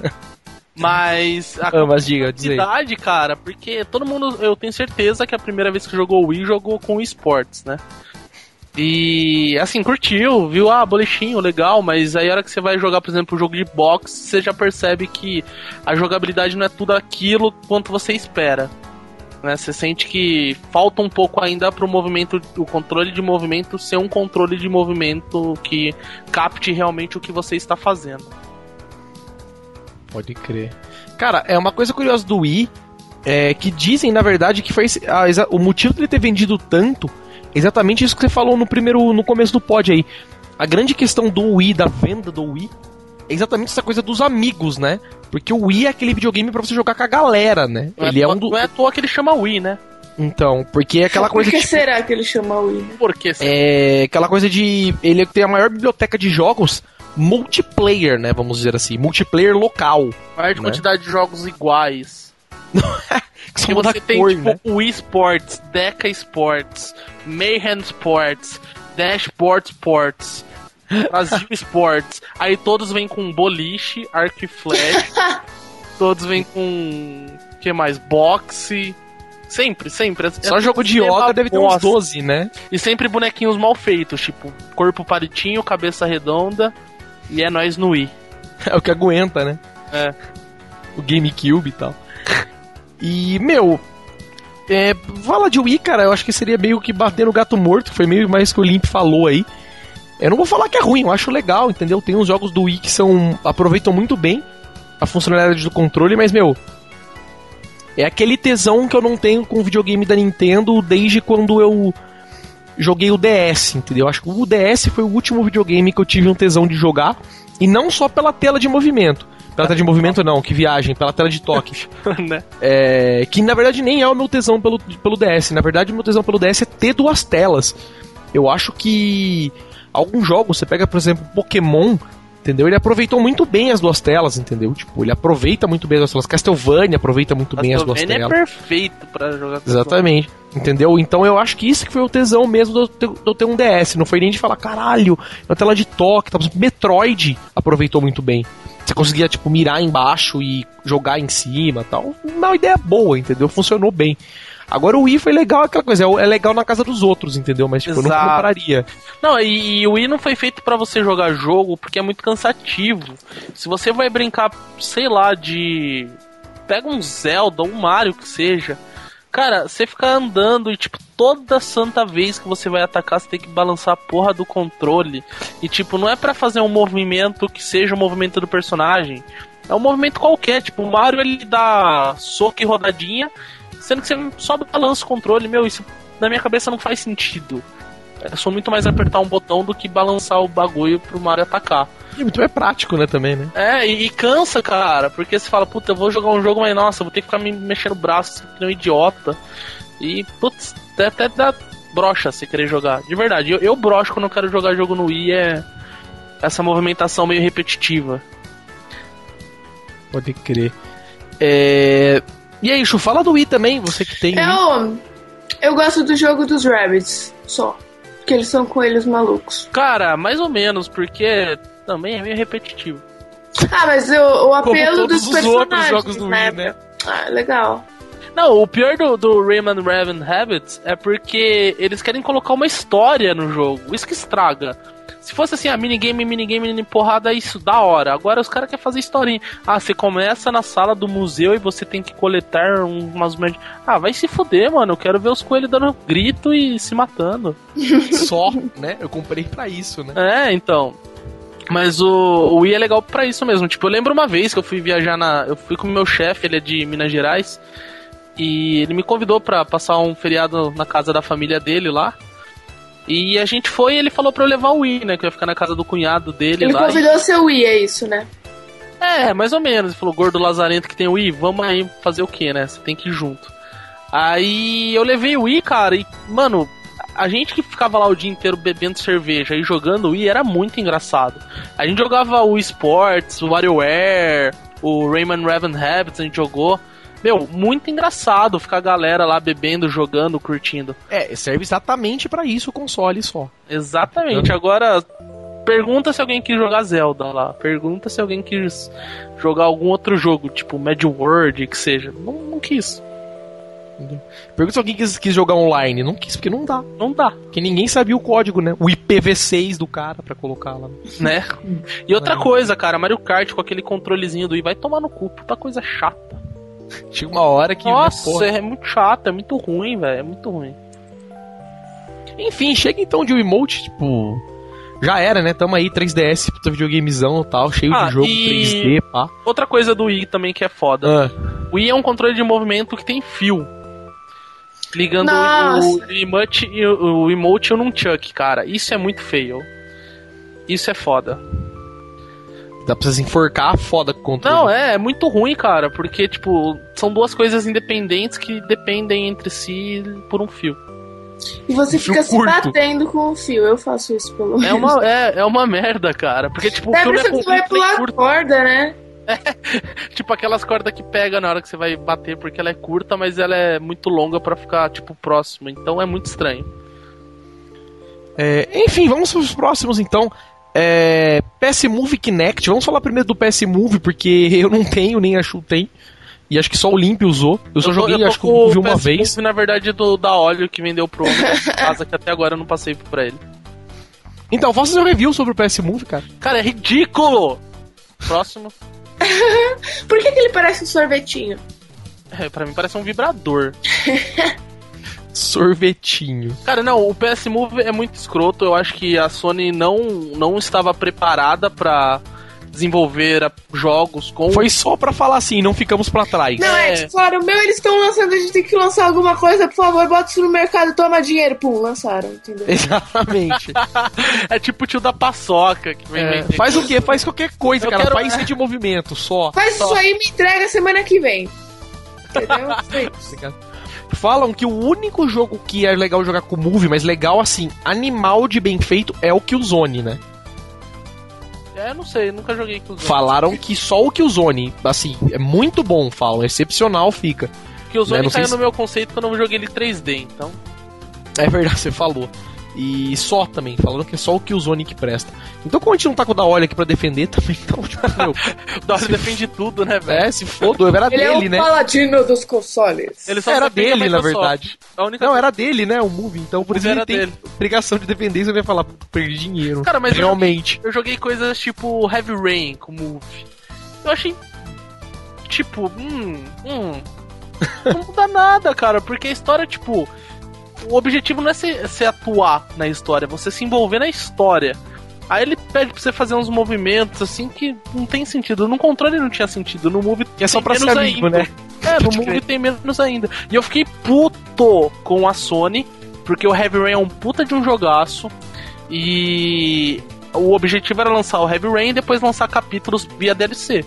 Mas a Ah, mas diga, quantidade, cara, porque todo mundo, eu tenho certeza que a primeira vez que jogou o Wii jogou com esportes, né? E assim, curtiu, viu? Ah, bolechinho, legal, mas aí a hora que você vai jogar, por exemplo, o jogo de boxe, você já percebe que a jogabilidade não é tudo aquilo quanto você espera. Né? Você sente que falta um pouco ainda pro movimento, o controle de movimento ser um controle de movimento que capte realmente o que você está fazendo. Pode crer. Cara, é uma coisa curiosa do Wii, é que dizem, na verdade, que foi a o motivo dele ter vendido tanto, exatamente isso que você falou no primeiro, no começo do pod aí. A grande questão do Wii, da venda do Wii, exatamente essa coisa dos amigos, né? Porque o Wii é aquele videogame pra você jogar com a galera, né? Não Ele é, é à um toa- do... Não é à toa que ele chama Wii, né? Então, porque é aquela coisa Por que tipo, será que ele chama Wii? Porque é aquela coisa de ele tem a maior biblioteca de jogos multiplayer, né, vamos dizer assim, multiplayer local, maior né? quantidade de jogos iguais. que Que muda você a tem, cor, tipo, né? Wii Sports, Deca Sports, Mayhem Sports, Dashboard Sports, Brasil Sports. Aí todos vêm com boliche, arco e flecha. todos vêm com. que mais? Boxe. Sempre, sempre. Só É jogo de yoga deve ter uns bosta. 12, né? E sempre bonequinhos mal feitos, tipo, corpo palitinho, cabeça redonda. E é nós no Wii. É o que aguenta, né? É. O GameCube e tal. E, meu. É, fala de Wii, cara, eu acho que seria meio que bater no gato morto, foi meio mais que o Limp falou aí. Eu não vou falar que é ruim, eu acho legal, entendeu? Tem uns jogos do Wii que são. aproveitam muito bem a funcionalidade do controle, mas, meu. É aquele tesão que eu não tenho com o videogame da Nintendo desde quando eu joguei o DS, entendeu? Acho que o DS foi o último videogame que eu tive um tesão de jogar. E não só pela tela de movimento. Pela tela de movimento não, que viagem, pela tela de toque. né? É, que na verdade nem é o meu tesão pelo, pelo DS. Na verdade, o meu tesão pelo DS é ter duas telas. Eu acho que alguns jogos, você pega, por exemplo, Pokémon, entendeu? Ele aproveitou muito bem as duas telas, entendeu? Tipo, ele aproveita muito bem as duas telas. Castlevania aproveita muito bem as duas Castlevania telas. é perfeito pra jogar Exatamente. Entendeu? Então eu acho que isso que foi o tesão mesmo de eu ter, um DS. Não foi nem de falar, caralho, na tela de toque. Tá? Metroid aproveitou muito bem. Você conseguia, tipo, mirar embaixo e jogar em cima tal. Uma ideia boa, entendeu? Funcionou bem. Agora o Wii foi legal aquela coisa, é legal na casa dos outros, entendeu? Mas tipo, eu não Exato. compararia. Não, e, e o Wii não foi feito pra você jogar jogo porque é muito cansativo. Se você vai brincar, sei lá, de. Pega um Zelda, um Mario que seja. Cara, você fica andando e, tipo, toda santa vez que você vai atacar, você tem que balançar a porra do controle. E, tipo, não é pra fazer um movimento que seja o movimento do personagem. É um movimento qualquer. Tipo, o Mario ele dá soco e rodadinha, sendo que você só balança o controle. Meu, isso na minha cabeça não faz sentido. É só muito mais apertar um botão do que balançar o bagulho pro Mario atacar. E muito mais prático, né, também, né? É, e, e cansa, cara, porque você fala, puta, eu vou jogar um jogo, mas nossa, vou ter que ficar me mexendo o braço que um idiota. E, putz, até, até dá brocha você querer jogar. De verdade, eu, eu brocho quando eu quero jogar jogo no Wii, é essa movimentação meio repetitiva. Pode crer. É... E aí, Chu, fala do Wii também, você que tem. Wii. Eu, eu gosto do jogo dos Rabbits, só. Porque eles são coelhos malucos. Cara, mais ou menos, porque também é meio repetitivo. Ah, mas o, o apelo todos dos os personagens, outros jogos do Wii, né? Ah, legal. Não, o pior do, do Rayman Raven Habits é porque eles querem colocar uma história no jogo. Isso que estraga. Se fosse assim, a minigame, minigame, mini porrada, é isso da hora. Agora os caras querem fazer historinha. Ah, você começa na sala do museu e você tem que coletar um- umas moedas. Ah, vai se fuder, mano. Eu quero ver os coelhos dando grito e se matando. Só, né? Eu comprei pra isso, né? É, então. Mas o, o Wii é legal pra isso mesmo. Tipo, eu lembro uma vez que eu fui viajar na. Eu fui com o meu chefe, ele é de Minas Gerais. E ele me convidou pra passar um feriado na casa da família dele lá. E a gente foi e ele falou pra eu levar o Wii, né? Que eu ia ficar na casa do cunhado dele Ele lá. convidou seu Wii, é isso, né? É, mais ou menos. Ele falou, gordo lazarento que tem o Wii, vamos aí fazer o que, né? Você tem que ir junto. Aí eu levei o Wii, cara, e, mano, a gente que ficava lá o dia inteiro bebendo cerveja e jogando o Wii era muito engraçado. A gente jogava o Sports, o WarioWare, o Rayman Raven Habits, a gente jogou. Meu, muito engraçado ficar a galera lá bebendo, jogando, curtindo. É, serve exatamente pra isso o console só. Exatamente. Agora, pergunta se alguém quis jogar Zelda lá. Pergunta se alguém quis jogar algum outro jogo, tipo Mad World, que seja. Não, não quis. Pergunta se alguém quis, quis jogar online. Não quis, porque não dá. Não dá, Porque ninguém sabia o código, né? O IPv6 do cara pra colocar lá. né? E outra coisa, cara, Mario Kart com aquele controlezinho do Wii vai tomar no cu, puta coisa chata. Chega uma hora que. né, Nossa, porra. é muito chato, é muito ruim, velho, é muito ruim. Enfim, chega então de um emote, tipo. Já era, né? Tamo aí, 3DS, puta videogamezão e tal, cheio Ah, de jogo e- 3D, pá. Outra coisa do Wii também que é foda. Ah, O Wii é um controle de movimento que tem fio. Ligando o, o emote, e o, o emote o nunchuck, cara. Isso é muito feio. Isso é foda. Dá pra você enforcar foda com o controle. Não, é, é muito ruim, cara, porque, tipo, são duas coisas independentes que dependem entre si por um fio. E você Fio fica se curto. batendo com o fio. Eu faço isso pelo menos. É uma, é, é uma merda, cara. Porque, tipo, o É filme é isso que você vai pular a curto. corda, né? Tipo aquelas cordas que pega na hora que você vai bater, porque ela é curta, mas ela é muito longa pra ficar, tipo, próxima. Então é muito estranho. É, enfim, vamos pros próximos então. É, PS Move Kinect. Vamos falar primeiro do PS Move, porque eu não tenho, nem a Shu tem. E acho que só o Limp usou. Eu só Eu tô- joguei, eu tô acho que o Move uma PS vez. Move, na verdade, do, da óleo que vendeu pro homem casa, que até agora eu não passei pra ele. Então, faça seu review sobre o PS Move, cara. Cara, é ridículo! Próximo. Por que, que ele parece um sorvetinho? É, pra mim parece um vibrador. Sorvetinho. Cara, não, o PS Move é muito escroto. Eu acho que a Sony não, não estava preparada pra desenvolver a- jogos com. Foi só pra falar assim, não ficamos pra trás. Não, é, É. tipo, falaram, meu, eles estão lançando, a gente tem que lançar alguma coisa, por favor, bota isso no mercado, toma dinheiro. Pum, lançaram, entendeu? Exatamente. É tipo o tio da paçoca que vem É, faz o quê? Faz qualquer coisa, Eu cara. quero- Faz de movimento, só. Faz Só. isso aí e me entrega semana que vem. Entendeu? Sim. Falam que o único jogo que é legal jogar com Move, mas legal assim, animal de bem feito, é o Killzone, né? É, não sei, nunca joguei os Falaram que só o Killzone, assim, é muito bom, falam, excepcional fica. Que o né, caiu se- no meu conceito quando eu não joguei ele 3D, então. É verdade, você falou. E só também, falando que é só o que presta. Então, como a gente não tá com o da Olha aqui pra defender também, então, tipo, meu, O Dora defende tudo, né, velho? é, se foda, era Ele é dele, o né? paladino dos consoles. Ele só Era dele, na verdade. A única Não, era dele, né, o Move, então por O isso ele tem dele. obrigação de defender, você vai falar, perdi dinheiro. Cara, mas eu Realmente. Eu joguei coisas tipo Heavy Rain com Move. Eu achei. Tipo, hum. Hum. Não muda nada, cara, porque a história, tipo. O objetivo não é você, atuar na história, é você se envolver na história. Aí ele pede pra você fazer uns movimentos assim que não tem sentido. No controle não tinha sentido, no Move é só pra ser amigo, ainda. né? É, no Move tem menos ainda. E eu fiquei puto com a Sony, porque o Heavy Rain é um puta de um jogaço. E o objetivo era lançar o Heavy Rain e depois lançar capítulos via DLC.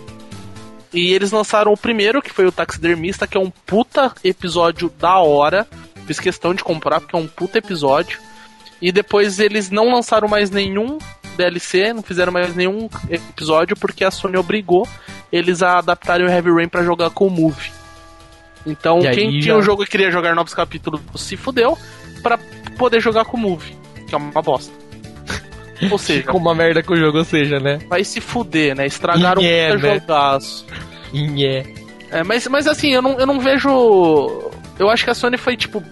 E eles lançaram o primeiro, que foi o Taxidermista, que é um puta episódio da hora. Fiz questão de comprar, porque é um puta episódio. E depois eles não lançaram mais nenhum DLC, não fizeram mais nenhum episódio, porque a Sony obrigou eles a adaptarem o Heavy Rain pra jogar com o Move. Então, aí quem tinha o jogo e queria jogar novos capítulos se fudeu pra poder jogar com o Move, que é uma bosta. Ou seja, Ficou uma merda com o jogo, ou seja, né? vai se fuder, né? Estragaram É, um puta né? jogaço. Inhé. É, mas, mas assim, eu não, eu não vejo. Eu acho que a Sony foi, tipo,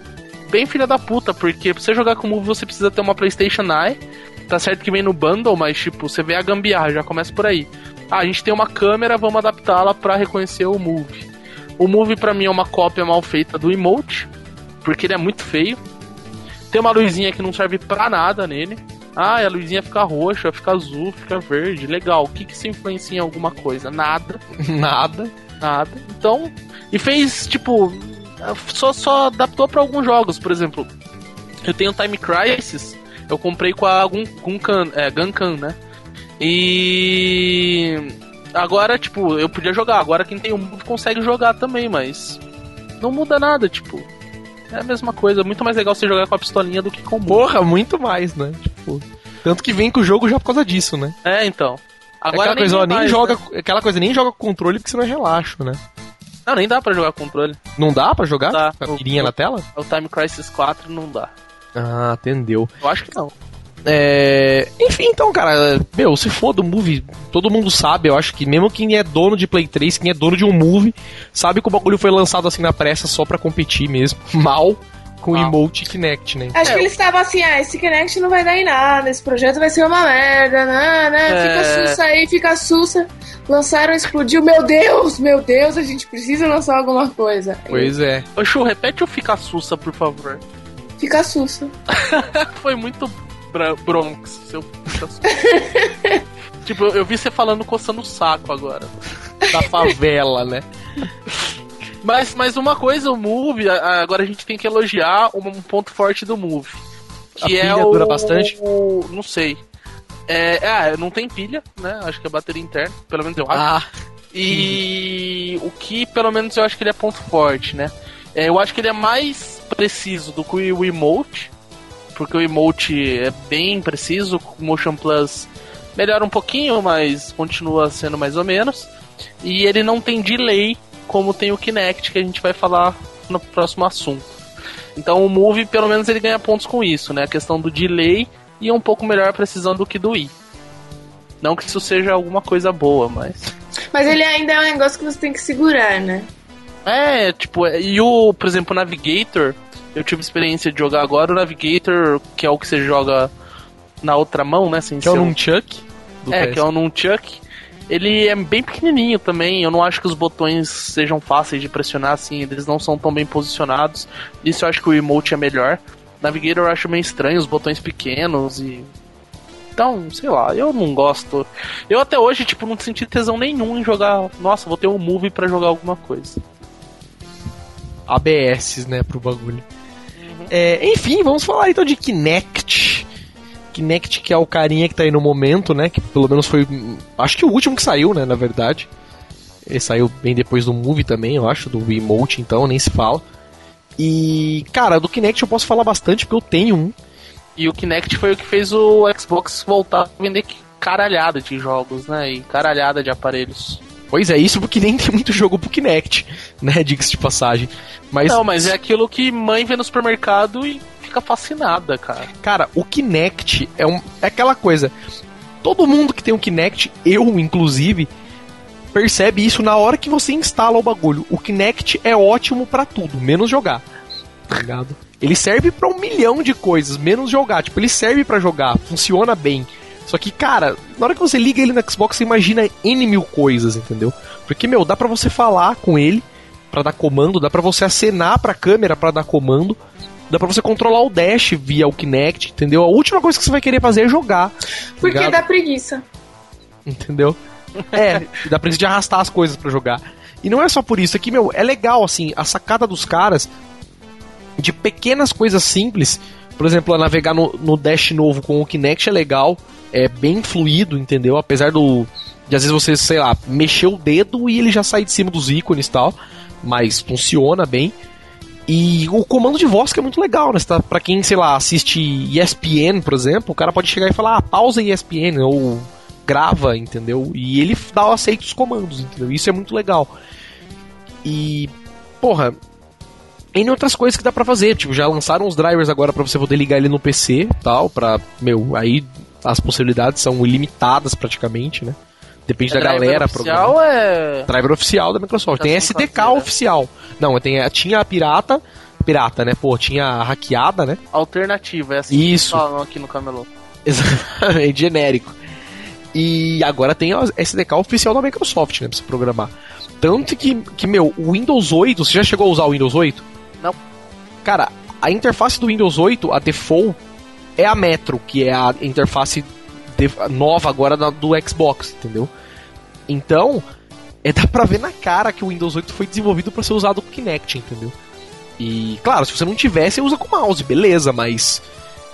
bem filha da puta, porque pra você jogar com o Move você precisa ter uma PlayStation Eye. Tá certo que vem no bundle, mas, tipo, você vê a gambiarra, já começa por aí. Ah, a gente tem uma câmera, vamos adaptá-la pra reconhecer o Move. O Move pra mim é uma cópia mal feita do emote, porque ele é muito feio. Tem uma luzinha que não serve pra nada nele. Ah, a luzinha fica roxa, fica azul, fica verde. Legal. O que que se influencia em alguma coisa? Nada. Nada. Nada. Então. E fez, tipo. Só, só adaptou pra alguns jogos. Por exemplo, eu tenho Time Crisis. Eu comprei com a Gun, Gunkan, é, Gunkan, né? E. Agora, tipo, eu podia jogar. Agora quem tem o Move consegue jogar também, mas. Não muda nada, tipo. É a mesma coisa. Muito mais legal você jogar com a pistolinha do que com o Move. Porra, muito mais, né? Tipo, tanto que vem com o jogo já por causa disso, né? É, então. aquela nem coisa, ó, tem nem mais, joga, né? aquela coisa, nem joga com controle porque senão é relaxo, né? Não, nem dá pra jogar controle. Não dá pra jogar? Dá. Com a mirinha na tela? O Time Crisis 4 não dá. Ah, entendeu. Eu acho que não. É... Enfim, então, cara, meu, se for do Move, todo mundo sabe, eu acho que mesmo quem é dono de Play 3, quem é dono de um Move, sabe que o bagulho foi lançado assim na pressa só pra competir mesmo. Mal com Mal. emote e Kinect, né? Acho É, que eles estavam assim, ah, esse Kinect não vai dar em nada, esse projeto vai ser uma merda, né, né? É. Fica sussa aí, fica sussa. Lançaram, explodiu, meu Deus, meu Deus, a gente precisa lançar alguma coisa. Pois é. Ô, Chu, repete o Fica Sussa, por favor. Fica sussa. Foi muito bra- Bronx, seu Fica Sussa. tipo, eu, eu vi você falando coçando o saco agora. Da favela, né? Mas, mas uma coisa, o Move, agora a gente tem que elogiar um, ponto forte do Move. Que A é pilha o. dura bastante? o- não sei. É, é, não tem pilha, né? Acho que é bateria interna, pelo menos eu acho. Ah, E o que, pelo menos, eu acho que ele é ponto forte, né? É, eu acho que ele é mais preciso do que o emote, porque o emote é bem preciso, o Motion Plus melhora um pouquinho, mas continua sendo mais ou menos. E ele não tem delay como tem o Kinect, que a gente vai falar no próximo assunto. Então o Move, pelo menos, ele ganha pontos com isso, né? A questão do delay e um pouco melhor a precisão do que do Wii. Não que isso seja alguma coisa boa, mas. Mas ele ainda é um negócio que você tem que segurar, né? É, tipo, e o, por exemplo, o Navigator, eu tive experiência de jogar agora, o Navigator, que é o que você joga na outra mão, né? Sem Que é o um- Nunchuck. É, PS. que é o Nunchuck. Ele é bem pequenininho também, eu não acho que os botões sejam fáceis de pressionar, assim, eles não são tão bem posicionados. Isso eu acho que o emote é melhor. Navigator eu acho meio estranho, os botões pequenos e... Então, sei lá, eu não gosto. Eu até hoje, tipo, não senti tesão nenhum em jogar... Nossa, vou ter um move pra jogar alguma coisa. ABS, né, pro bagulho. É, enfim, vamos falar então de Kinect. Kinect, que é o carinha que tá aí no momento, né? Que pelo menos foi. Acho que o último que saiu, né? Na verdade. Ele saiu bem depois do movie também, eu acho, do Emote, então, nem se fala. E, cara, do Kinect eu posso falar bastante, porque eu tenho um. E o Kinect foi o que fez o Xbox voltar a vender caralhada de jogos, né? E caralhada de aparelhos. Pois é, isso porque nem tem muito jogo pro Kinect, né? Diga-se de passagem. Mas, Não, mas é aquilo que mãe vê no supermercado e fica fascinada, cara. Cara, o Kinect é, um, é aquela coisa. Todo mundo que tem um Kinect, eu inclusive, percebe isso na hora que você instala o bagulho. O Kinect é ótimo pra tudo, menos jogar. Tá ligado? Ele serve pra um milhão de coisas, menos jogar. Tipo, ele serve pra jogar, funciona bem. Só que, cara, na hora que você liga ele no Xbox, você imagina N mil coisas, entendeu? Porque, meu, dá pra você falar com ele pra dar comando, dá pra você acenar pra câmera pra dar comando, dá pra você controlar o dash via o Kinect, entendeu? A última coisa que você vai querer fazer é jogar, Porque Ligado? dá preguiça. entendeu? É, dá pra gente arrastar as coisas pra jogar. E não é só por isso, aqui, meu, é legal, assim, a sacada dos caras de pequenas coisas simples. Por exemplo, navegar no, no Dash novo com o Kinect é legal, é bem fluido, entendeu? Apesar do. De às vezes você, sei lá, mexer o dedo e ele já sai de cima dos ícones e tal. Mas funciona bem. E o comando de voz que é muito legal, né? Tá- Pra quem, sei lá, assiste ESPN, por exemplo, o cara pode chegar e falar, ah, pausa ESPN, ou grava, entendeu? E ele dá o aceito os comandos, entendeu? Isso é muito legal. E, porra, N outras coisas que dá pra fazer, tipo, já lançaram os drivers agora pra você poder ligar ele no PC tal, pra, meu, aí as possibilidades são ilimitadas praticamente, né? Depende da Driver galera oficial é. Driver oficial da Microsoft. Já Tem SDK caseira. oficial. Não, tem, tinha a pirata, pirata, né? Pô, tinha a hackeada, né? Alternativa, é assim Isso. que falam aqui no Camelô. Exatamente, genérico. E agora tem a SDK oficial da Microsoft, né, pra você programar. Tanto que, que, meu, o Windows 8, você já chegou a usar o Windows 8? Não. Cara, a interface do Windows 8, a default, é a Metro, que é a interface nova agora da- do Xbox, entendeu? Então, é, dá pra ver na cara que o Windows 8 foi desenvolvido pra ser usado com Kinect, entendeu? E, claro, se você não tiver, você usa com mouse, beleza, mas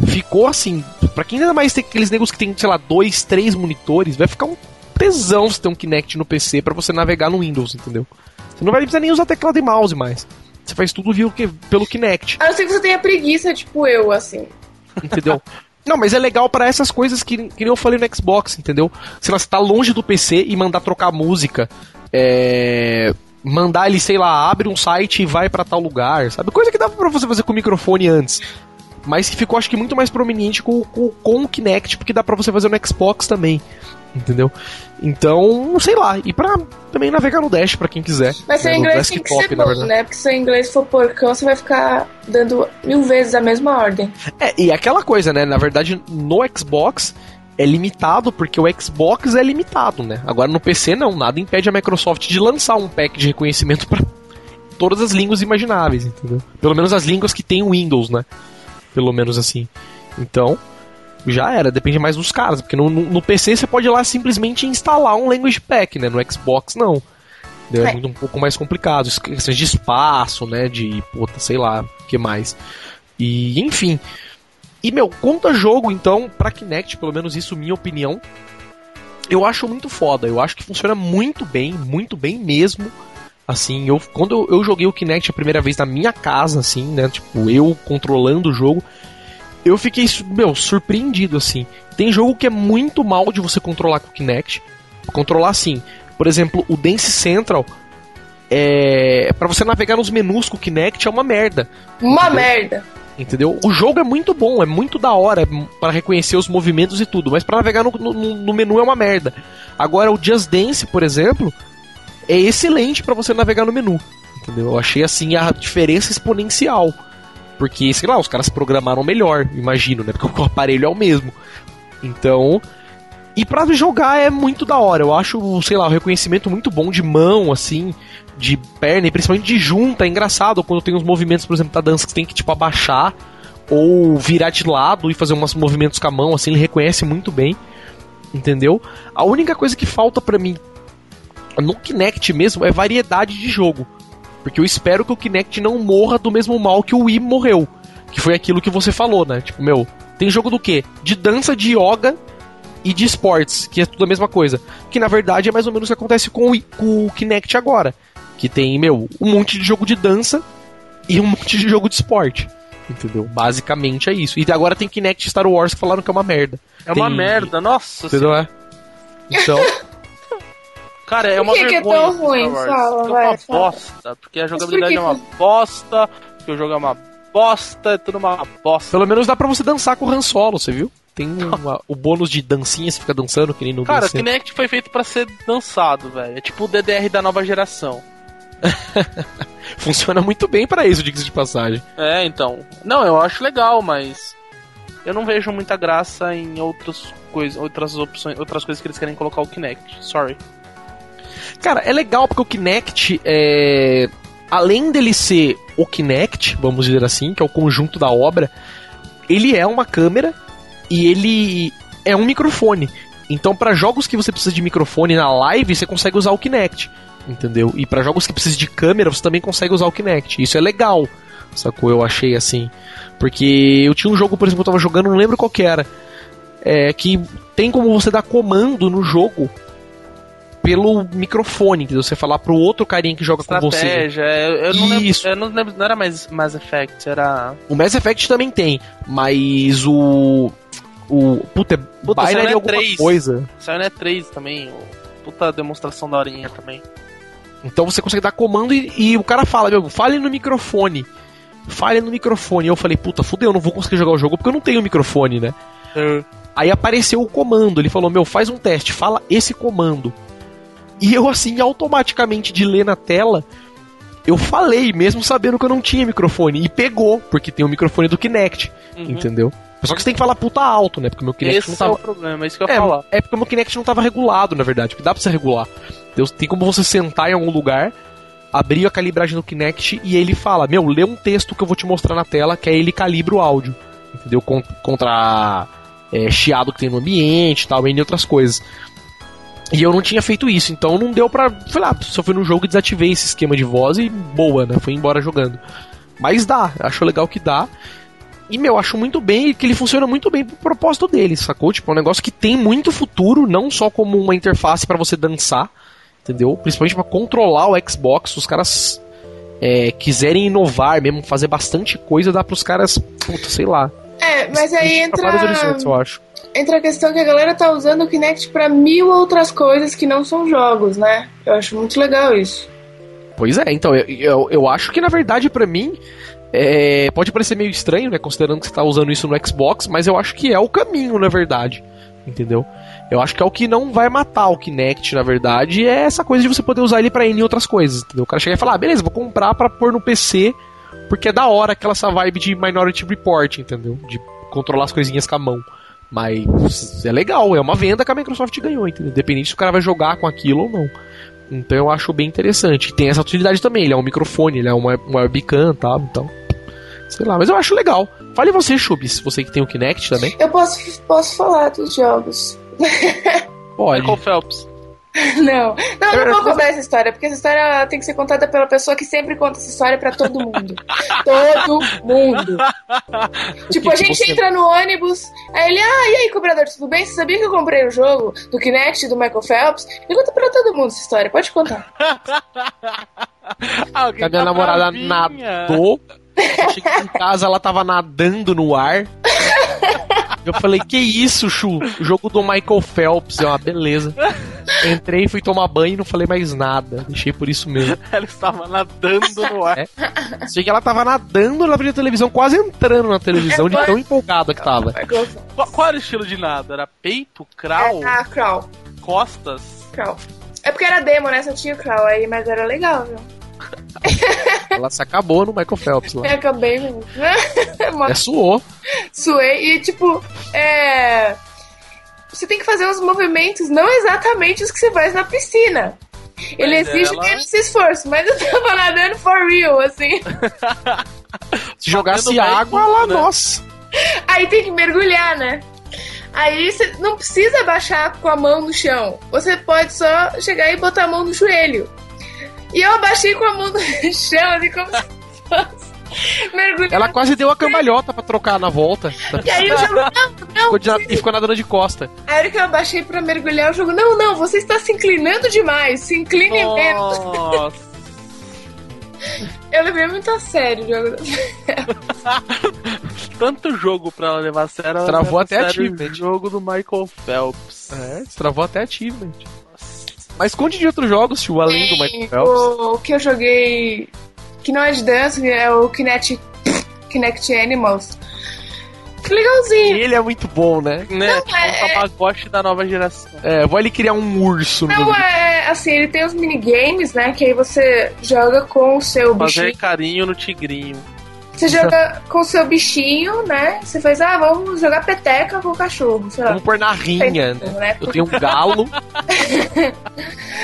ficou assim, pra quem ainda mais tem aqueles negócios que tem, sei lá, dois, três monitores, vai ficar um tesão se ter um Kinect no PC pra você navegar no Windows, entendeu? Você não vai precisar nem usar teclado e mouse mais. Você faz tudo via pelo Kinect, A não ser que você tenha preguiça, tipo eu, assim. entendeu? Não, mas é legal pra essas coisas que, que eu falei no Xbox, entendeu? Se você tá longe do PC e mandar trocar música, é, mandar ele, sei lá, abre um site e vai pra tal lugar, sabe? Coisa que dava pra você fazer com o microfone antes. Mas que ficou, acho que, muito mais prominente com, com, com o Kinect, porque dá pra você fazer no Xbox também. Entendeu? Então, sei lá. E pra também navegar no Dash, pra quem quiser. Mas seu né, inglês tem que ser bom, né? Porque se seu inglês for porcão, você vai ficar dando mil vezes a mesma ordem. É, e aquela coisa, né? Na verdade, no Xbox é limitado porque o Xbox é limitado, né? Agora no PC não, nada impede a Microsoft de lançar um pack de reconhecimento para todas as línguas imagináveis, entendeu? Pelo menos as línguas que tem Windows, né? Pelo menos assim. Então, já era, depende mais dos caras, porque no, no- PC você pode ir lá simplesmente instalar um language pack, né? No Xbox não. É, É. muito, um pouco mais complicado, es- questões de espaço, né? De, puta, sei lá, o que mais. E, enfim. E, meu, quanto a jogo, então, pra Kinect, pelo menos isso, minha opinião, eu acho muito foda. Eu acho que funciona muito bem, muito bem mesmo. Assim, eu, quando eu, eu joguei o Kinect a primeira vez na minha casa, assim, né? Tipo, eu controlando o jogo, eu fiquei, meu, surpreendido, assim. Tem jogo que é muito mal de você controlar com o Kinect. Controlar assim. Por exemplo, o Dance Central. É. Pra você navegar nos menus com o Kinect é uma merda. Uma Entendeu? merda. Entendeu? O jogo é muito bom, é muito da hora para reconhecer os movimentos e tudo, mas para navegar no, no, no menu é uma merda. Agora o Just Dance, por exemplo, é excelente para você navegar no menu, entendeu? Eu achei assim a diferença exponencial. Porque, sei lá, os caras programaram melhor, imagino, né? Porque o aparelho é o mesmo. Então, e pra jogar é muito da hora. Eu acho, sei lá, o reconhecimento muito bom de mão, assim, de perna, e principalmente de junta. É engraçado quando tem uns movimentos, por exemplo, da dança que você tem que, tipo, abaixar ou virar de lado e fazer uns movimentos com a mão, assim, ele reconhece muito bem. Entendeu? A única coisa que falta para mim no Kinect mesmo é variedade de jogo. Porque eu espero que o Kinect não morra do mesmo mal que o Wii morreu. Que foi aquilo que você falou, né? Tipo, meu, tem jogo do quê? De dança, de yoga e de esportes, que é tudo a mesma coisa. Que na verdade é mais ou menos o que acontece com o, com o Kinect agora. Que tem, meu, um monte de jogo de dança e um monte de jogo de esporte. Entendeu? Basicamente é isso. E agora tem Kinect Star Wars que falaram que é uma merda. É tem... uma merda, nossa Entendeu? É? Então. Cara, é uma Por que que é vergonha. tão ruim? Fala, vai, é uma fala. bosta. Porque a jogabilidade que é uma que- bosta. Porque o jogo é uma bosta. É tudo uma bosta. Pelo menos dá pra você dançar com o Han Solo, você viu? Tem uma- o bônus de dancinha, você fica dançando que nem no Cara, o Dance Kinect foi feito pra ser dançado, velho. É tipo o DDR da nova geração. Funciona muito bem pra isso, diga-se de passagem. É, então. Não, eu acho legal, mas eu não vejo muita graça em outras coisas, outras opções, outras coisas que eles querem colocar o Kinect. Sorry. Cara, é legal porque o Kinect é. Além dele ser o Kinect, vamos dizer assim, que é o conjunto da obra, ele é uma câmera e ele é um microfone. Então, pra jogos que você precisa de microfone na live, você consegue usar o Kinect, entendeu? E pra jogos que precisa de câmera, você também consegue usar o Kinect. Isso é legal, sacou? Eu achei assim. Porque eu tinha um jogo, por exemplo, que eu tava jogando, não lembro qual que era, é, que tem como você dar comando no jogo pelo microfone, entendeu? Você falar pro outro carinha que joga com você. Estratégia. Eu, eu não lembro, Isso. eu não lembro. Não era mais Mass Effect, era. O Mass Effect também tem, mas o. O. Puta, é Puta, binary na alguma E3. coisa. Saiu na E3 também. Puta demonstração da horinha também. Então você consegue dar comando e, e o cara fala, meu, fale no microfone. Fale no microfone. E eu falei, puta, fudeu, eu não vou conseguir jogar o jogo porque eu não tenho microfone, né? Aí apareceu o comando, ele falou, meu, faz um teste, fala esse comando. E eu, assim, automaticamente de ler na tela, eu falei, mesmo sabendo que eu não tinha microfone. E pegou, porque tem o microfone do Kinect, Uhum. entendeu? Só que você tem que falar puta alto, né? Porque o meu Kinect Esse não é tava. o problema, é isso que eu ia É, falar. é porque o meu Kinect não tava regulado, na verdade. Porque dá pra você regular. Tem como você sentar em algum lugar, abrir a calibragem do Kinect e ele fala: Meu, lê um texto que eu vou te mostrar na tela, que aí ele calibra o áudio. Entendeu? Con- Contra é, chiado que tem no ambiente e tal, e outras coisas. E eu não tinha feito isso, então não deu pra. Foi lá, só fui no jogo e desativei esse esquema de voz e boa, né? Fui embora jogando. Mas dá, acho legal que dá. E, meu, acho muito bem que ele funciona muito bem pro propósito dele, sacou? Tipo, é um negócio que tem muito futuro, não só como uma interface pra você dançar, entendeu? Principalmente pra controlar o Xbox, os caras é, quiserem inovar mesmo, fazer bastante coisa, dá pros caras, puta, sei lá. É, mas aí Pra vários entra, horizontes, eu acho. Entra a questão que a galera tá usando o Kinect pra mil outras coisas que não são jogos, né? Eu acho muito legal isso. Pois é, então, eu, eu, eu acho que na verdade pra mim é, pode parecer meio estranho, né? Considerando que você tá usando isso no Xbox, mas eu acho que é o caminho, na verdade. Entendeu? Eu acho que é o que não vai matar o Kinect, na verdade, é essa coisa de você poder usar ele ir em outras coisas, entendeu? O cara chega e fala, ah, beleza, vou comprar pra pôr no PC, porque é da hora aquela essa vibe de Minority Report, entendeu? De controlar as coisinhas com a mão. Mas é legal, é uma venda que a Microsoft ganhou, entendeu? Independente se o cara vai jogar com aquilo ou não. Então eu acho bem interessante. Tem essa utilidade também, ele é um microfone, ele é uma, uma webcam, tá? Então, sei lá, mas eu acho legal. Fale você, Chubis, você que tem o Kinect também. Eu posso, posso falar dos jogos. Pode. Michael Phelps. Não, não, não vou contar essa história, porque essa história tem que ser contada pela pessoa que sempre conta essa história pra todo mundo. todo mundo. Tipo, a gente você- entra no ônibus, aí ele, ah, e aí, cobrador, tudo bem? Você sabia que eu comprei o jogo do Kinect do Michael Phelps? E conta pra todo mundo essa história, pode contar. Alguém Que a minha tá namorada bravinha. nadou. Eu cheguei em casa, ela tava nadando no ar. Eu falei, que isso, Chu? O jogo do Michael Phelps. É uma beleza. Entrei, fui tomar banho e não falei mais nada. Deixei por isso mesmo. Ela estava nadando no ar. É. Sei que ela tava nadando na frente da televisão, quase entrando na televisão, de tão empolgada que tava. Michael Phelps. Qual, qual era o estilo de nada? Era peito, crawl, É, ah, crawl, costas? crawl. É porque era demo, né? Só tinha o crawl aí, mas era legal, viu? Ela se acabou no Michael Phelps lá. Eu acabei mesmo. É, suou. Suei e, tipo, é. Você tem que fazer uns movimentos, não exatamente os que você faz na piscina. Ele Mas exige ela- menos esforço, mas eu tava nadando for real, assim. Se jogasse água, lá, né? nossa. Aí tem que mergulhar, né? Aí você não precisa baixar com a mão no chão. Você pode só chegar e botar a mão no joelho. E eu abaixei com a mão no chão, assim como se fosse mergulhar. Ela quase deu a cambalhota pra trocar na volta. E aí o jogo, não, não. Ficou de E ficou nadando de costa. A hora que eu abaixei pra mergulhar, o jogo, não, não, você está se inclinando demais, se incline menos. Nossa. Eu levei muito a sério o jogo. Tanto jogo pra ela levar a sério. Travou a até achievement. O jogo do Michael Phelps. É, travou até achievement. Mas conte de outros jogos, tio, além do Michael Phelps. O que eu joguei, que não é de dança, é o Kinect, Kinect Animals. Que legalzinho. Ele é muito bom, né? Né? Não, tipo, é- um Tamagotchi da nova geração. É, vou ele criar um urso Não, é assim, ele tem os minigames, né? Que aí você joga com o seu Fazer bichinho. carinho no tigrinho. Você joga com o seu bichinho, né? Você faz, ah, vamos jogar peteca com o cachorro, sei lá. Vamos pôr na rinha, né? né? Eu tenho um galo.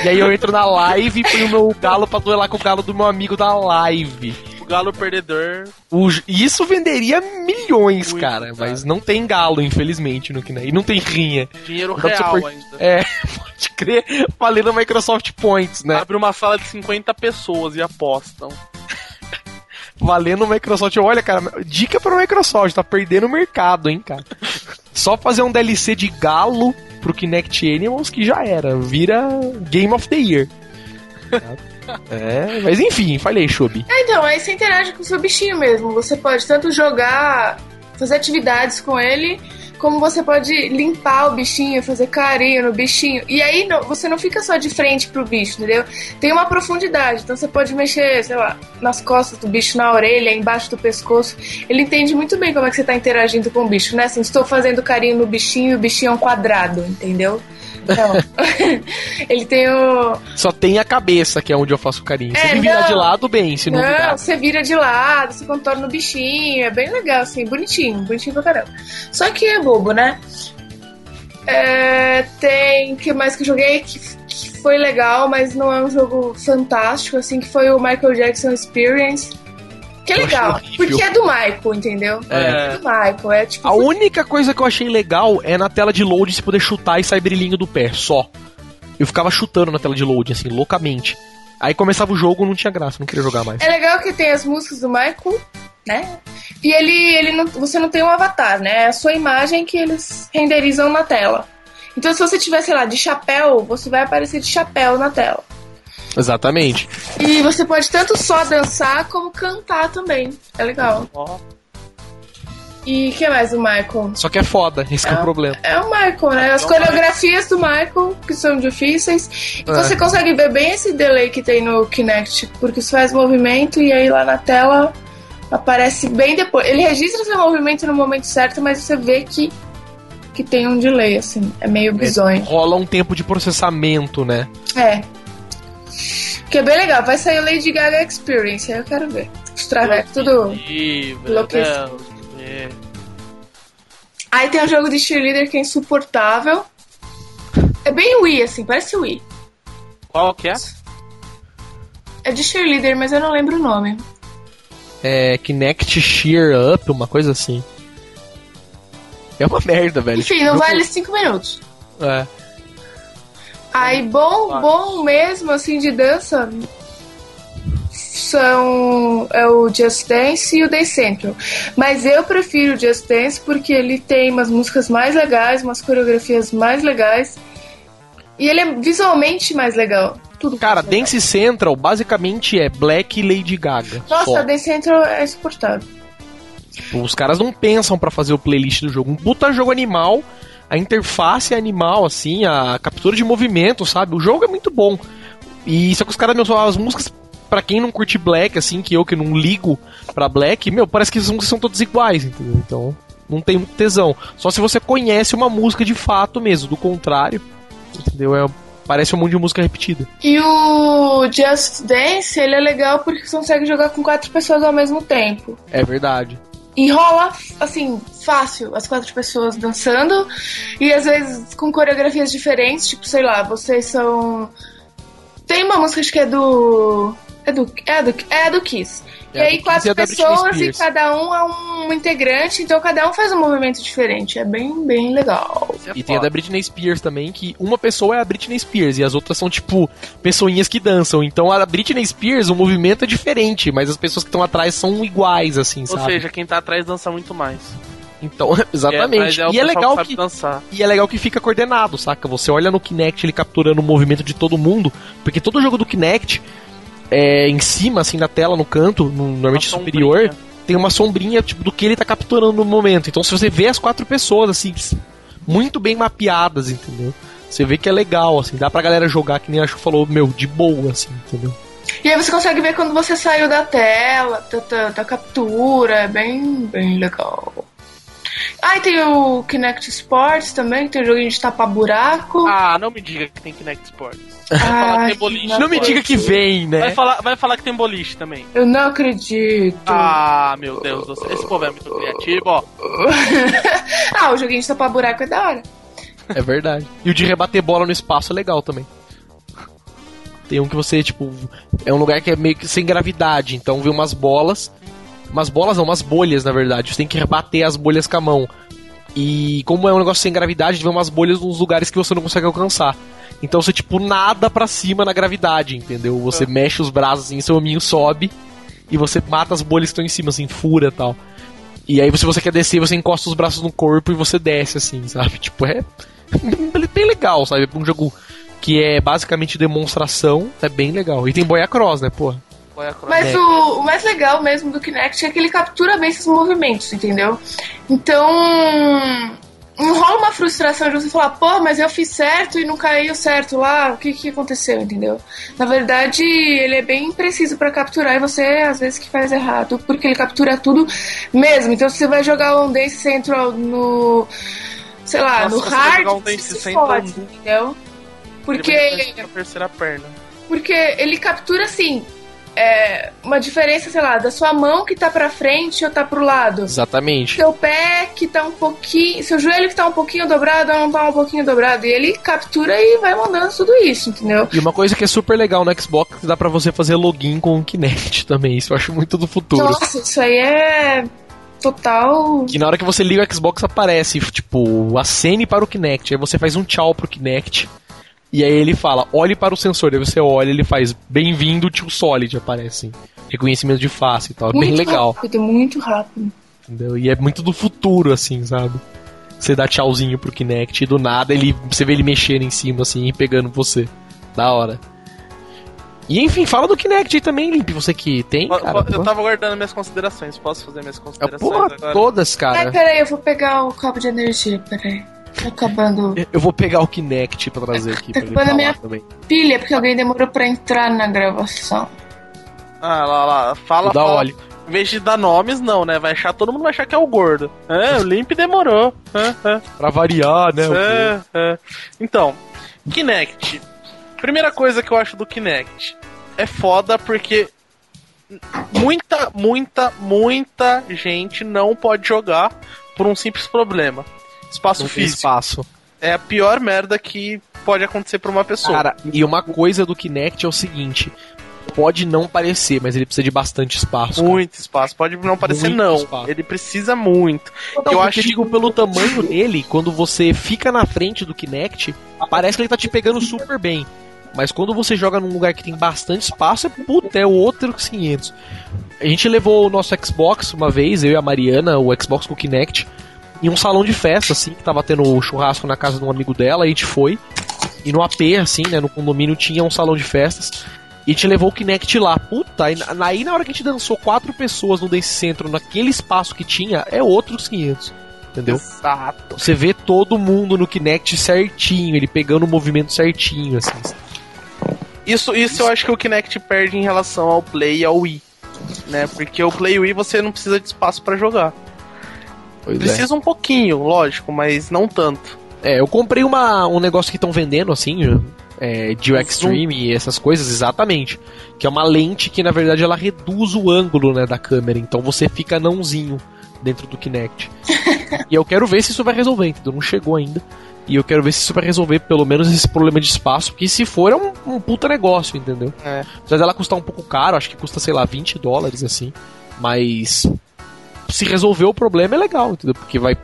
e aí eu entro na live e ponho o meu galo pra duelar com o galo do meu amigo da live. O galo perdedor. O isso venderia milhões, Muito, cara. cara. Mas não tem galo, infelizmente, no Kinect. E não tem rinha. Dinheiro você real pôr- ainda. É, pode crer. Valendo Microsoft Points, né? Abre uma sala de 50 pessoas e apostam. Valendo Microsoft. Olha, cara, dica pra Microsoft, tá perdendo o mercado, hein, cara. Só fazer um DLC de galo pro Kinect Animals que já era. Vira Game of the Year. É, mas enfim, falei, Chubi. Ah, então, aí você interage com o seu bichinho mesmo. Você pode tanto jogar, fazer atividades com ele, como você pode limpar o bichinho, fazer carinho no bichinho. E aí não- você não fica só de frente pro bicho, entendeu? Tem uma profundidade. Então você pode mexer, sei lá, nas costas do bicho, na orelha, embaixo do pescoço. Ele entende muito bem como é que você tá interagindo com o bicho, né? Assim, estou fazendo carinho no bichinho e o bichinho é um quadrado, entendeu? Então, ele tem o, Só tem a cabeça, que é onde eu faço carinho. É, virar não. de lado, bem, se não, Não, virar. você vira de lado, você contorna o bichinho, é bem legal, assim, bonitinho, bonitinho pra caramba. Só que é bobo, né? É, tem, que mais que eu joguei que, que foi legal, mas não é um jogo fantástico, assim, que foi o Michael Jackson Experience. Que é legal, porque é do Michael, entendeu? É. É do Michael, é tipo... A única coisa que eu achei legal é na tela de load se poder chutar e sair brilhinho do pé, só. Eu ficava chutando na tela de load, assim, loucamente. Aí começava o jogo, não tinha graça, não queria jogar mais. É legal que tem as músicas do Michael, né? E ele, ele não, você não tem um avatar, né? É a sua imagem que eles renderizam na tela. Então, se você tiver, sei lá, de chapéu, você vai aparecer de chapéu na tela. Exatamente. E você pode tanto só dançar como cantar também. É legal. Ó, E o que mais do Michael? Só que é foda, esse que é o É. problema. É o Michael, né? As É o coreografias do Michael, que são difíceis. E É. você consegue ver bem esse delay que tem no Kinect, porque você faz movimento e aí lá na tela aparece bem depois. Ele registra seu movimento no momento certo, mas você vê que, que tem um delay, assim. É meio bizonho. Rola um tempo de processamento, né? É. Que é bem legal. Vai sair o Lady Gaga Experience, aí eu quero ver. Os travecos, tudo. enlouquecido. É. Aí tem um jogo de cheerleader que é insuportável. É bem Wii, assim, parece Wii. Qual que é? É de cheerleader, mas eu não lembro o nome. É Kinect Shear Up, uma coisa assim. É uma merda, velho. Enfim, Tipo, não jogo- vale 5 minutos. É. Aí, bom, bom mesmo, assim, de dança, são é o Just Dance e o Dance Central. Mas eu prefiro o Just Dance porque ele tem umas músicas mais legais, umas coreografias mais legais. E ele é visualmente mais legal. Tudo Cara, legal. Dance Central basicamente é Black e Lady Gaga. Nossa, só. Dance Central é insuportável. Os caras não pensam pra fazer o playlist do jogo. Um puta jogo animal, a interface é animal, assim, a captura de movimento, sabe? O jogo é muito bom. E só que os caras, meu, as músicas, pra quem não curte Black, assim, que eu que não ligo pra Black, meu, parece que as músicas são todas iguais, entendeu? Então, não tem muito tesão. Só se você conhece uma música de fato mesmo, do contrário, entendeu? É parece um monte de música repetida. E o Just Dance, ele é legal porque você consegue jogar com quatro pessoas ao mesmo tempo. É verdade. E rola, assim, fácil, as quatro pessoas dançando. E às vezes com coreografias diferentes, tipo, sei lá, vocês são. Tem uma música que é do. É do. É do, é do Kiss. É, e aí, quatro e é pessoas e cada um é um integrante, então cada um faz um movimento diferente. É bem, bem legal. É E tem a foda. da Britney Spears também, que uma pessoa é a Britney Spears e as outras são, tipo, pessoinhas que dançam. Então a Britney Spears, o movimento é diferente, mas as pessoas que estão atrás são iguais, assim, Ou sabe? seja, quem tá atrás dança muito mais. Então, exatamente. Quem atrás e é legal que dançar. E é legal que fica coordenado, saca? Você olha no Kinect ele capturando o movimento de todo mundo, porque todo jogo do Kinect é em cima, assim, na tela, no canto, no, normalmente Uma superior, sombrinha. tem uma sombrinha tipo, do que ele tá capturando no momento. Então se você vê as quatro pessoas, assim, muito bem mapeadas, entendeu? Você vê que é legal, assim, dá pra galera jogar, que nem a Chu falou, meu, de boa, assim, entendeu? E aí você consegue ver quando você saiu da tela, da, da, da captura, é bem, bem legal. Ah, e tem o Kinect Sports também, que tem o joguinho de tapar buraco. Ah, não me diga que tem Kinect Sports. Vai falar que Ai, tem boliche. não Não me diga que vem, né? Vai falar, vai falar que tem boliche também. Eu não acredito. Ah, meu Deus do céu. Esse povo é muito criativo, ó. ah, o joguinho de tapar buraco é da hora. É verdade. E o de rebater bola no espaço é legal também. Tem um que você, tipo, é um lugar que é meio que sem gravidade, então vê umas bolas. Umas bolas não, umas bolhas, na verdade. Você tem que rebater as bolhas com a mão. E como é um negócio sem gravidade, vê umas bolhas nos lugares que você não consegue alcançar. Então você, tipo, nada pra cima na gravidade, entendeu? Você mexe os braços assim, seu hominho sobe e você mata as bolhas que estão em cima, assim, fura e tal. E aí, se você quer descer, você encosta os braços no corpo e você desce, assim, sabe? Tipo, é bem legal, sabe? Um jogo que é basicamente demonstração, é bem legal. E tem Boia Cross, né, porra? Qual é a cross? Mas o, o mais legal mesmo do Kinect é que ele captura bem esses movimentos, entendeu? Então. Não rola uma frustração de você falar, pô, mas eu fiz certo e não caiu certo lá, o que que aconteceu, entendeu? Na verdade, ele é bem preciso pra capturar e você, às vezes, que faz errado, porque ele captura tudo mesmo. Então, se você vai jogar um Dance Central no. sei lá, Nossa, no hard, jogar um você se fode, no- entendeu? Ele Porque. vai na terceira perna. Porque ele captura assim. É, uma diferença, sei lá, da sua mão que tá pra frente ou tá pro lado. Exatamente. Seu pé que tá um pouquinho. Seu joelho que tá um pouquinho dobrado ou não tá um pouquinho dobrado. E ele captura e vai mandando tudo isso, entendeu? E uma coisa que é super legal no Xbox, dá pra você fazer login com o Kinect também. Isso eu acho muito do futuro. Nossa, isso aí é total. Que na hora que você liga o Xbox aparece, tipo, acene para o Kinect. Aí você faz um tchau pro Kinect. E aí ele fala, olhe para o sensor. Aí você olha ele faz, bem-vindo, tio Solid, aparece. assim. Reconhecimento de face e tal. É bem muito legal, rápido, muito rápido. entendeu? E é muito do futuro, assim, sabe? Você dá tchauzinho pro Kinect e do nada ele, você vê ele mexendo em cima, assim, e pegando você. Da hora. E enfim, fala do Kinect aí também, Limp. Você que tem, Po- cara. Eu tava guardando minhas considerações. Posso fazer minhas É, considerações porra, agora? todas, Ai, cara. peraí, eu vou pegar o cabo de energia, peraí. Tá acabando Eu vou pegar o Kinect pra trazer aqui Depois da falar minha- também. pilha, porque alguém demorou pra entrar na gravação. Ah, lá, lá. Fala, fala. óleo. Em vez de dar nomes, não, né? Vai achar, todo mundo vai achar que é o gordo. É, o Limp demorou. É, é. Pra variar, né? o É, é. Então, Kinect. Primeira coisa que eu acho do Kinect é foda porque muita, muita, muita gente não pode jogar por um simples problema. Espaço Não físico. espaço. É a pior merda que pode acontecer pra uma pessoa. Cara, e uma coisa do Kinect é o seguinte: pode não parecer, mas ele precisa de bastante espaço. cara. muito espaço. Pode não parecer, Muito não. espaço. Ele precisa muito. Não, eu acho digo, pelo tamanho dele, quando você fica na frente do Kinect, parece que ele tá te pegando super bem. Mas quando você joga num lugar que tem bastante espaço, é puta, é outro 500. A gente levou o nosso Xbox uma vez, eu e a Mariana, o Xbox com o Kinect, em um salão de festa, assim, que tava tendo churrasco na casa de um amigo dela, a gente foi. E no AP, assim, né, no condomínio tinha um salão de festas. E a gente levou o Kinect lá. Puta, aí, na- hora que a gente dançou quatro pessoas no Dance Centro, naquele espaço que tinha, é outros 500. Entendeu? Exato. Você vê todo mundo no Kinect certinho, ele pegando o movimento certinho, assim. Isso, isso eu acho que o Kinect perde em relação ao Play e ao Wii. Né? Porque o Play e o Wii você não precisa de espaço pra jogar. Pois Precisa um pouquinho, lógico, mas não tanto. É, eu comprei uma, um negócio que estão vendendo, assim, é, Geo Extreme e essas coisas, exatamente. Que é uma lente que na verdade ela reduz o ângulo né, da câmera, então você fica nãozinho dentro do Kinect. e eu quero ver se isso vai resolver, entendeu? Não chegou ainda. E eu quero ver se isso vai resolver pelo menos esse problema de espaço, porque se for é um, um puta negócio, entendeu? É. Apesar dela custar um pouco caro, acho que custa, sei lá, 20 dólares assim. Mas se resolver o problema é legal, entendeu? Porque vai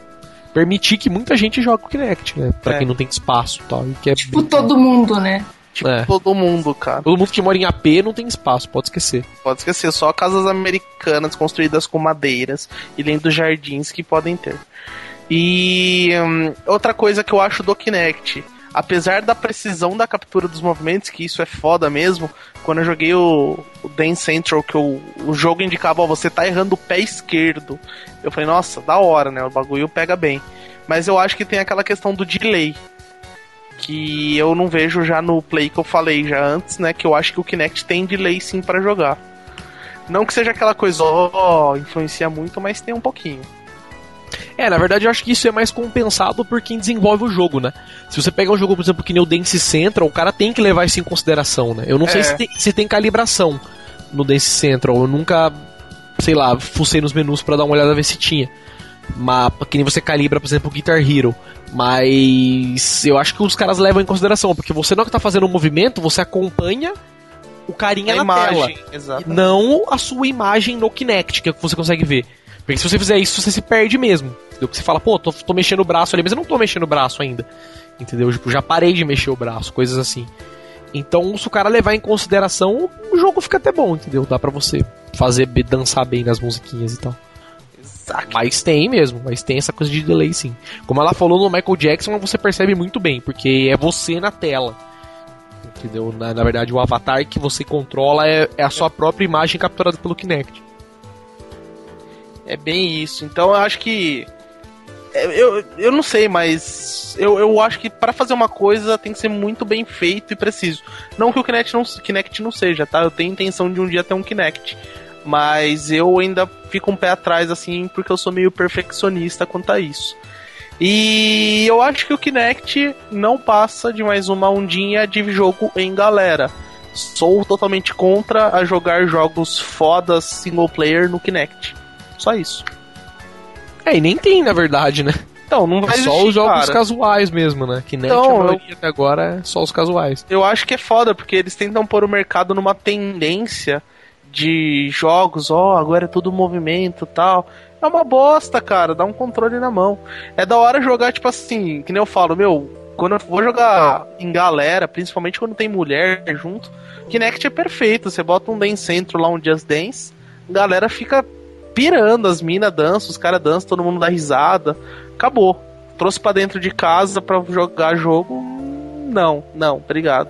permitir que muita gente jogue o Kinect, né? Pra É. quem não tem espaço e tal. E que é Tipo, todo mundo, né? Tipo, É. todo mundo, cara. Todo mundo que mora em AP não tem espaço, pode esquecer. Pode esquecer, só casas americanas construídas com madeiras e lindos jardins que podem ter. E hum, outra coisa que eu acho do Kinect, apesar da precisão da captura dos movimentos, que isso é foda mesmo, quando eu joguei o, o Dance Central, que o, o jogo indicava, ó, você tá errando o pé esquerdo. Eu falei, nossa, da hora, né? O bagulho pega bem. Mas eu acho que tem aquela questão do delay. Que eu não vejo já no play que eu falei já antes, né? Que eu acho que o Kinect tem delay sim pra jogar. Não que seja aquela coisa, ó, influencia muito, mas tem um pouquinho. É, na verdade eu acho que isso é mais compensado por quem desenvolve o jogo, né? Se você pegar um jogo, por exemplo, que nem o Dance Central, o cara tem que levar isso em consideração, né? Eu não sei É. se tem, se tem calibração no Dance Central, eu nunca, sei lá, fucei nos menus pra dar uma olhada ver se tinha. Mas que nem você calibra, por exemplo, o Guitar Hero. Mas eu acho que os caras levam em consideração, porque você não que tá fazendo um movimento, você acompanha o carinha a na imagem, tela. exato. Não a sua imagem no Kinect, que é o que você consegue ver. Porque se você fizer isso, você se perde mesmo. Entendeu? Porque você fala, pô, tô, tô mexendo o braço ali, mas eu não tô mexendo o braço ainda. Entendeu? Tipo, já parei de mexer o braço, coisas assim. Então, se o cara levar em consideração, o jogo fica até bom, entendeu? Dá pra você fazer dançar bem nas musiquinhas e tal. Exato. Mas tem mesmo, mas tem essa coisa de delay sim. Como ela falou no Michael Jackson, você percebe muito bem, porque é você na tela. Entendeu? Na, na verdade, o avatar que você controla é, é a sua própria imagem capturada pelo Kinect. É bem isso. Então eu acho que. é, Eu, eu não sei, mas eu, eu acho que pra fazer uma coisa tem que ser muito bem feito e preciso. Não que o Kinect não, Kinect não seja, tá? Eu tenho intenção de um dia ter um Kinect. Mas eu ainda fico um pé atrás, assim, porque eu sou meio perfeccionista quanto a isso. E eu acho que o Kinect não passa de mais uma ondinha de jogo em galera. Sou totalmente contra a jogar jogos fodas single player no Kinect. Só isso. É, e nem tem, na verdade, né? Então, não É vai só existir, os jogos cara. casuais mesmo, né? Kinect, Então, a eu- maioria até agora é só os casuais. Eu acho que é foda, porque eles tentam pôr o mercado numa tendência de jogos, ó, agora é tudo movimento e tal. É uma bosta, cara, dá um controle na mão. É da hora jogar, tipo assim, que nem eu falo, meu, quando eu vou jogar em galera, principalmente quando tem mulher junto, Kinect é perfeito. Você bota um Dance Centro lá, um Just Dance, galera fica pirando, as minas dançam, os caras dançam, todo mundo dá risada. Acabou. Trouxe pra dentro de casa pra jogar jogo. Não, não, obrigado.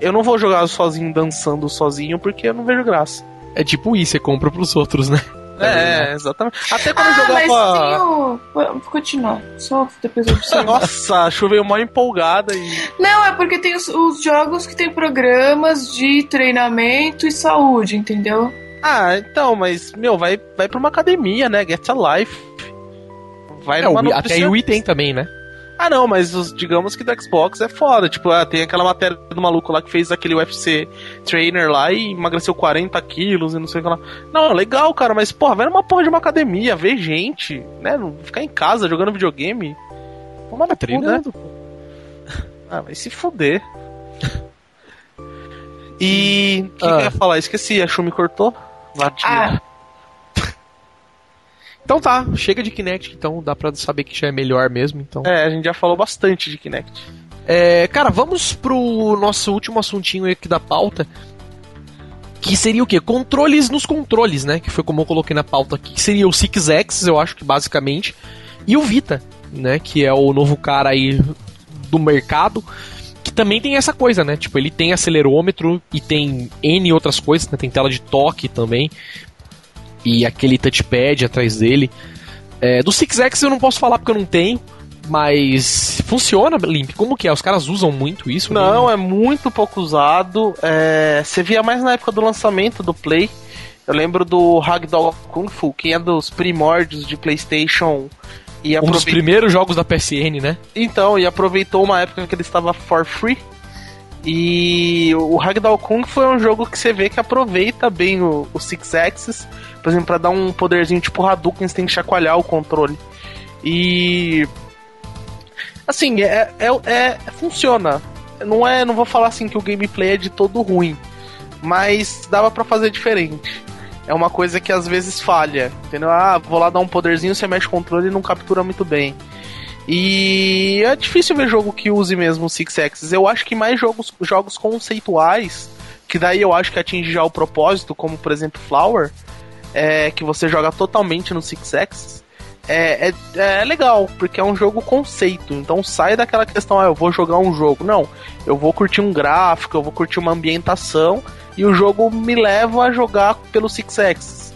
Eu não vou jogar sozinho, dançando sozinho, porque eu não vejo graça. É tipo isso, você compra pros outros, né? É, exatamente. Até quando Ah, eu mas jogava. tem o. Vou continuar. Só depois eu observo. Nossa, a chuva veio mó empolgada e. Não, é porque tem os, os jogos que tem programas de treinamento e saúde, entendeu? Ah, então, mas, meu, vai, vai pra uma academia, né? Get a life. Vai É, numa até o Wii tem também, né? Ah, não, mas os- digamos que do Xbox é foda. Tipo, ah, tem aquela matéria do maluco lá que fez aquele UFC trainer lá e emagreceu 40 quilos e não sei o que lá. Não, legal, cara, mas, porra, vai numa porra de uma academia, ver gente, né? Não ficar em casa jogando videogame. Toma no cu, né? treinando. Ah, vai se fuder. E. O que, Ah. que eu ia falar? Esqueci, a Chu me cortou. Vadia. Ah, Então tá, chega de Kinect, então dá pra saber que já é melhor mesmo, então. É, a gente já falou bastante de Kinect. É, cara, vamos pro nosso último assuntinho aqui da pauta. Que seria o quê? Controles nos controles, né? Que foi como eu coloquei na pauta aqui. Que seria o Six Axis, eu acho que basicamente. E o Vita, né? Que é o novo cara aí do mercado. Que também tem essa coisa, né? Tipo, ele tem acelerômetro e tem N outras coisas, né? Tem tela de toque também. E aquele touchpad atrás dele. É, do Six Axis eu não posso falar porque eu não tenho. Mas funciona, Limp? Como que é? Os caras usam muito isso? Não, é muito pouco usado. É, você via mais na época do lançamento do Play. Eu lembro do Ragdoll Kung Fu, que é dos primórdios de PlayStation. E Um dos primeiros jogos da PSN, né? então, e aproveitou uma época que ele estava for free. E o Ragdoll Kung foi um jogo que você vê que aproveita bem o, o Six Axis, por exemplo, para dar um poderzinho tipo Hadouken, você tem que chacoalhar o controle. E assim, é, é, é, funciona. Não é, não vou falar assim que o gameplay é de todo ruim, mas dava para fazer diferente. É uma coisa que às vezes falha, entendeu? Ah, vou lá dar um poderzinho, você mexe o controle e não captura muito bem. E é difícil ver jogo que use mesmo o Six Axis. Eu acho que mais jogos, jogos conceituais, que daí eu acho que atinge já o propósito, como por exemplo Flower, é, que você joga totalmente no Six Axis, é, é, é, legal, porque é um jogo conceito. Então sai daquela questão, ah, eu vou jogar um jogo. Não, eu vou curtir um gráfico, eu vou curtir uma ambientação, e o jogo me leva a jogar pelo Six Axis.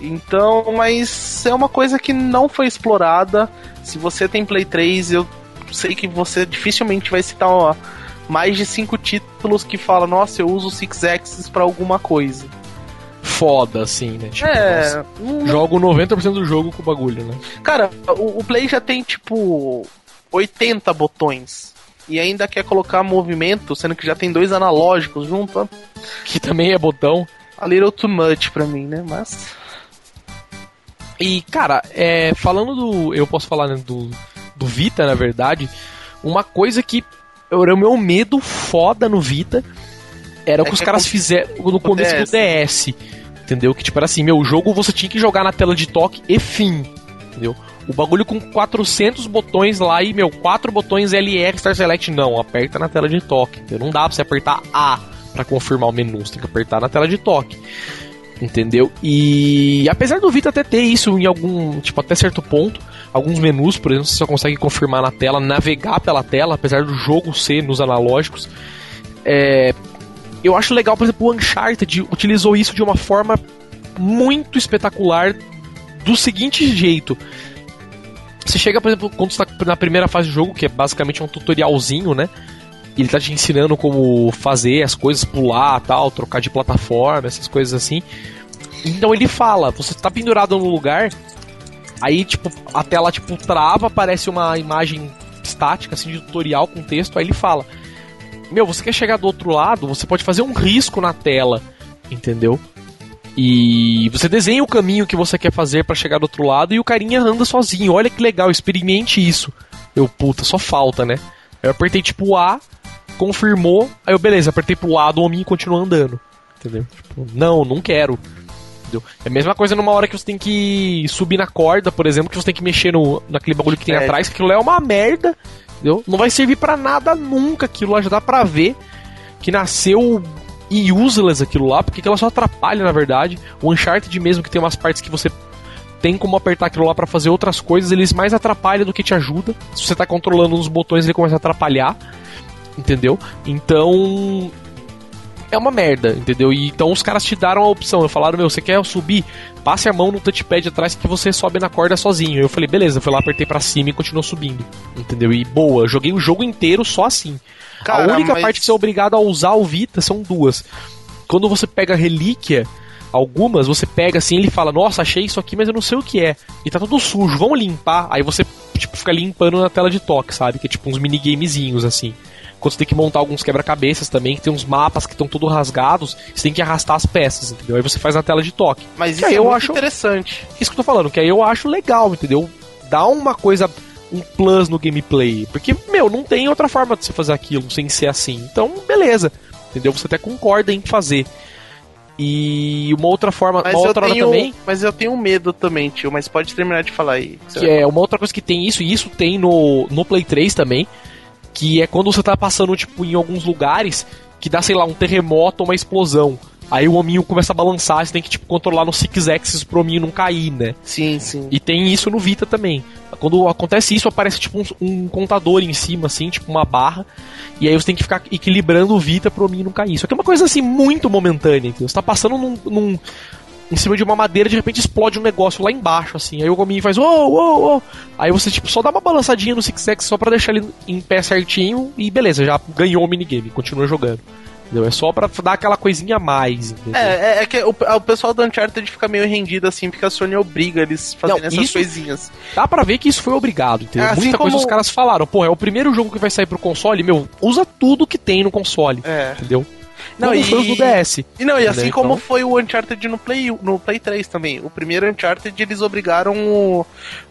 Então, mas é uma coisa que não foi explorada se você tem Play 3, eu sei que você dificilmente vai citar ó, mais de cinco títulos que fala, nossa, eu uso Six Axis para alguma coisa. Foda, assim, né? Tipo, é. Nossa, jogo 90% do jogo com o bagulho, né? Cara, o, o Play já tem tipo 80 botões. E ainda quer colocar movimento, sendo que já tem dois analógicos junto. Que também é botão. A little too much pra mim, né? Mas. E, cara, é, falando do. Eu posso falar né, do, do Vita, na verdade. Uma coisa que era o meu medo foda no Vita era o é que os caras fizeram no começo DS. do DS. Entendeu? Que tipo era assim: meu, o jogo você tinha que jogar na tela de toque e fim. Entendeu? O bagulho com 400 botões lá e, meu, 4 botões LR Star Select, não, aperta na tela de toque. Entendeu? Não dá pra você apertar A para confirmar o menu, você tem que apertar na tela de toque. Entendeu? E apesar do Vita até ter isso em algum, tipo, até certo ponto, alguns menus, por exemplo, você só consegue confirmar na tela, navegar pela tela, apesar do jogo ser nos analógicos. É, eu acho legal, por exemplo, o Uncharted utilizou isso de uma forma muito espetacular do seguinte jeito. Você chega, por exemplo, quando está na primeira fase do jogo, que é basicamente um tutorialzinho, né? Ele tá te ensinando como fazer as coisas, pular, tal, trocar de plataforma, essas coisas assim. Então ele fala, você tá pendurado no lugar, aí tipo, a tela tipo trava, aparece uma imagem estática assim de tutorial com texto, aí ele fala: "Meu, você quer chegar do outro lado, você pode fazer um risco na tela", entendeu? E você desenha o caminho que você quer fazer para chegar do outro lado e o carinha anda sozinho. Olha que legal, experimente isso. Eu, puta, só falta, né? Eu apertei tipo A, confirmou, aí eu, beleza, apertei pro lado, o homem continua andando. Entendeu? Tipo, não, não quero. Entendeu? É a mesma coisa numa hora que você tem que subir na corda, por exemplo, que você tem que mexer no, naquele bagulho que tem é. atrás, que aquilo é uma merda. Entendeu? Não vai servir para nada nunca aquilo lá, já dá pra ver que nasceu e useless aquilo lá, porque aquilo só atrapalha, na verdade. O Uncharted mesmo, que tem umas partes que você tem como apertar aquilo lá para fazer outras coisas, eles mais atrapalham do que te ajuda. Se você tá controlando os botões, ele começa a atrapalhar entendeu? Então é uma merda, entendeu? E então os caras te deram a opção, falaram, meu, você quer subir? Passe a mão no touchpad atrás que você sobe na corda sozinho. Eu falei, beleza, fui lá, apertei para cima e continuou subindo, entendeu? E boa, joguei o jogo inteiro só assim. Cara, a única mas... parte que você é obrigado a usar o Vita são duas. Quando você pega a relíquia, algumas você pega assim, ele fala, nossa, achei isso aqui, mas eu não sei o que é. E tá tudo sujo, vamos limpar. Aí você, tipo, fica limpando na tela de toque, sabe? Que é tipo uns minigamezinhos assim quando você tem que montar alguns quebra-cabeças também, que tem uns mapas que estão todos rasgados, você tem que arrastar as peças, entendeu? Aí você faz na tela de toque. Mas isso é eu acho interessante. Isso que eu tô falando, que aí eu acho legal, entendeu? Dá uma coisa um plus no gameplay. Porque, meu, não tem outra forma de você fazer aquilo sem ser assim. Então, beleza. Entendeu? Você até concorda em fazer. E uma outra forma, mas uma outra tenho, também. Mas eu tenho medo também, tio. Mas pode terminar de falar aí. Que é uma outra coisa que tem isso, e isso tem no, no Play 3 também que é quando você tá passando, tipo, em alguns lugares que dá, sei lá, um terremoto ou uma explosão. Aí o hominho começa a balançar, você tem que, tipo, controlar no Six Axis pro hominho não cair, né? Sim, sim. E tem isso no Vita também. Quando acontece isso, aparece, tipo, um, um contador em cima, assim, tipo, uma barra. E aí você tem que ficar equilibrando o Vita pro hominho não cair. Isso aqui é uma coisa, assim, muito momentânea. Entendeu? Você tá passando num, num em cima de uma madeira, de repente explode um negócio lá embaixo, assim. Aí o gominho faz, uou, uou, uou. Aí você, tipo, só dá uma balançadinha no Six X só pra deixar ele em pé certinho e beleza, já ganhou o minigame, continua jogando. Entendeu? É só pra dar aquela coisinha a mais, entendeu? É, é, é que o, o pessoal do Uncharted fica meio rendido assim, porque a Sony obriga eles Não, essas isso- coisinhas. Dá pra ver que isso foi obrigado, entendeu? É, assim Muita coisa como- os caras falaram, pô, é o primeiro jogo que vai sair pro console, meu, usa tudo que tem no console, É. entendeu? Não, Como e- foi o do DS. E não, e assim Entendeu? como Então- foi o Uncharted no Play, no Play 3 também. O primeiro Uncharted eles obrigaram o,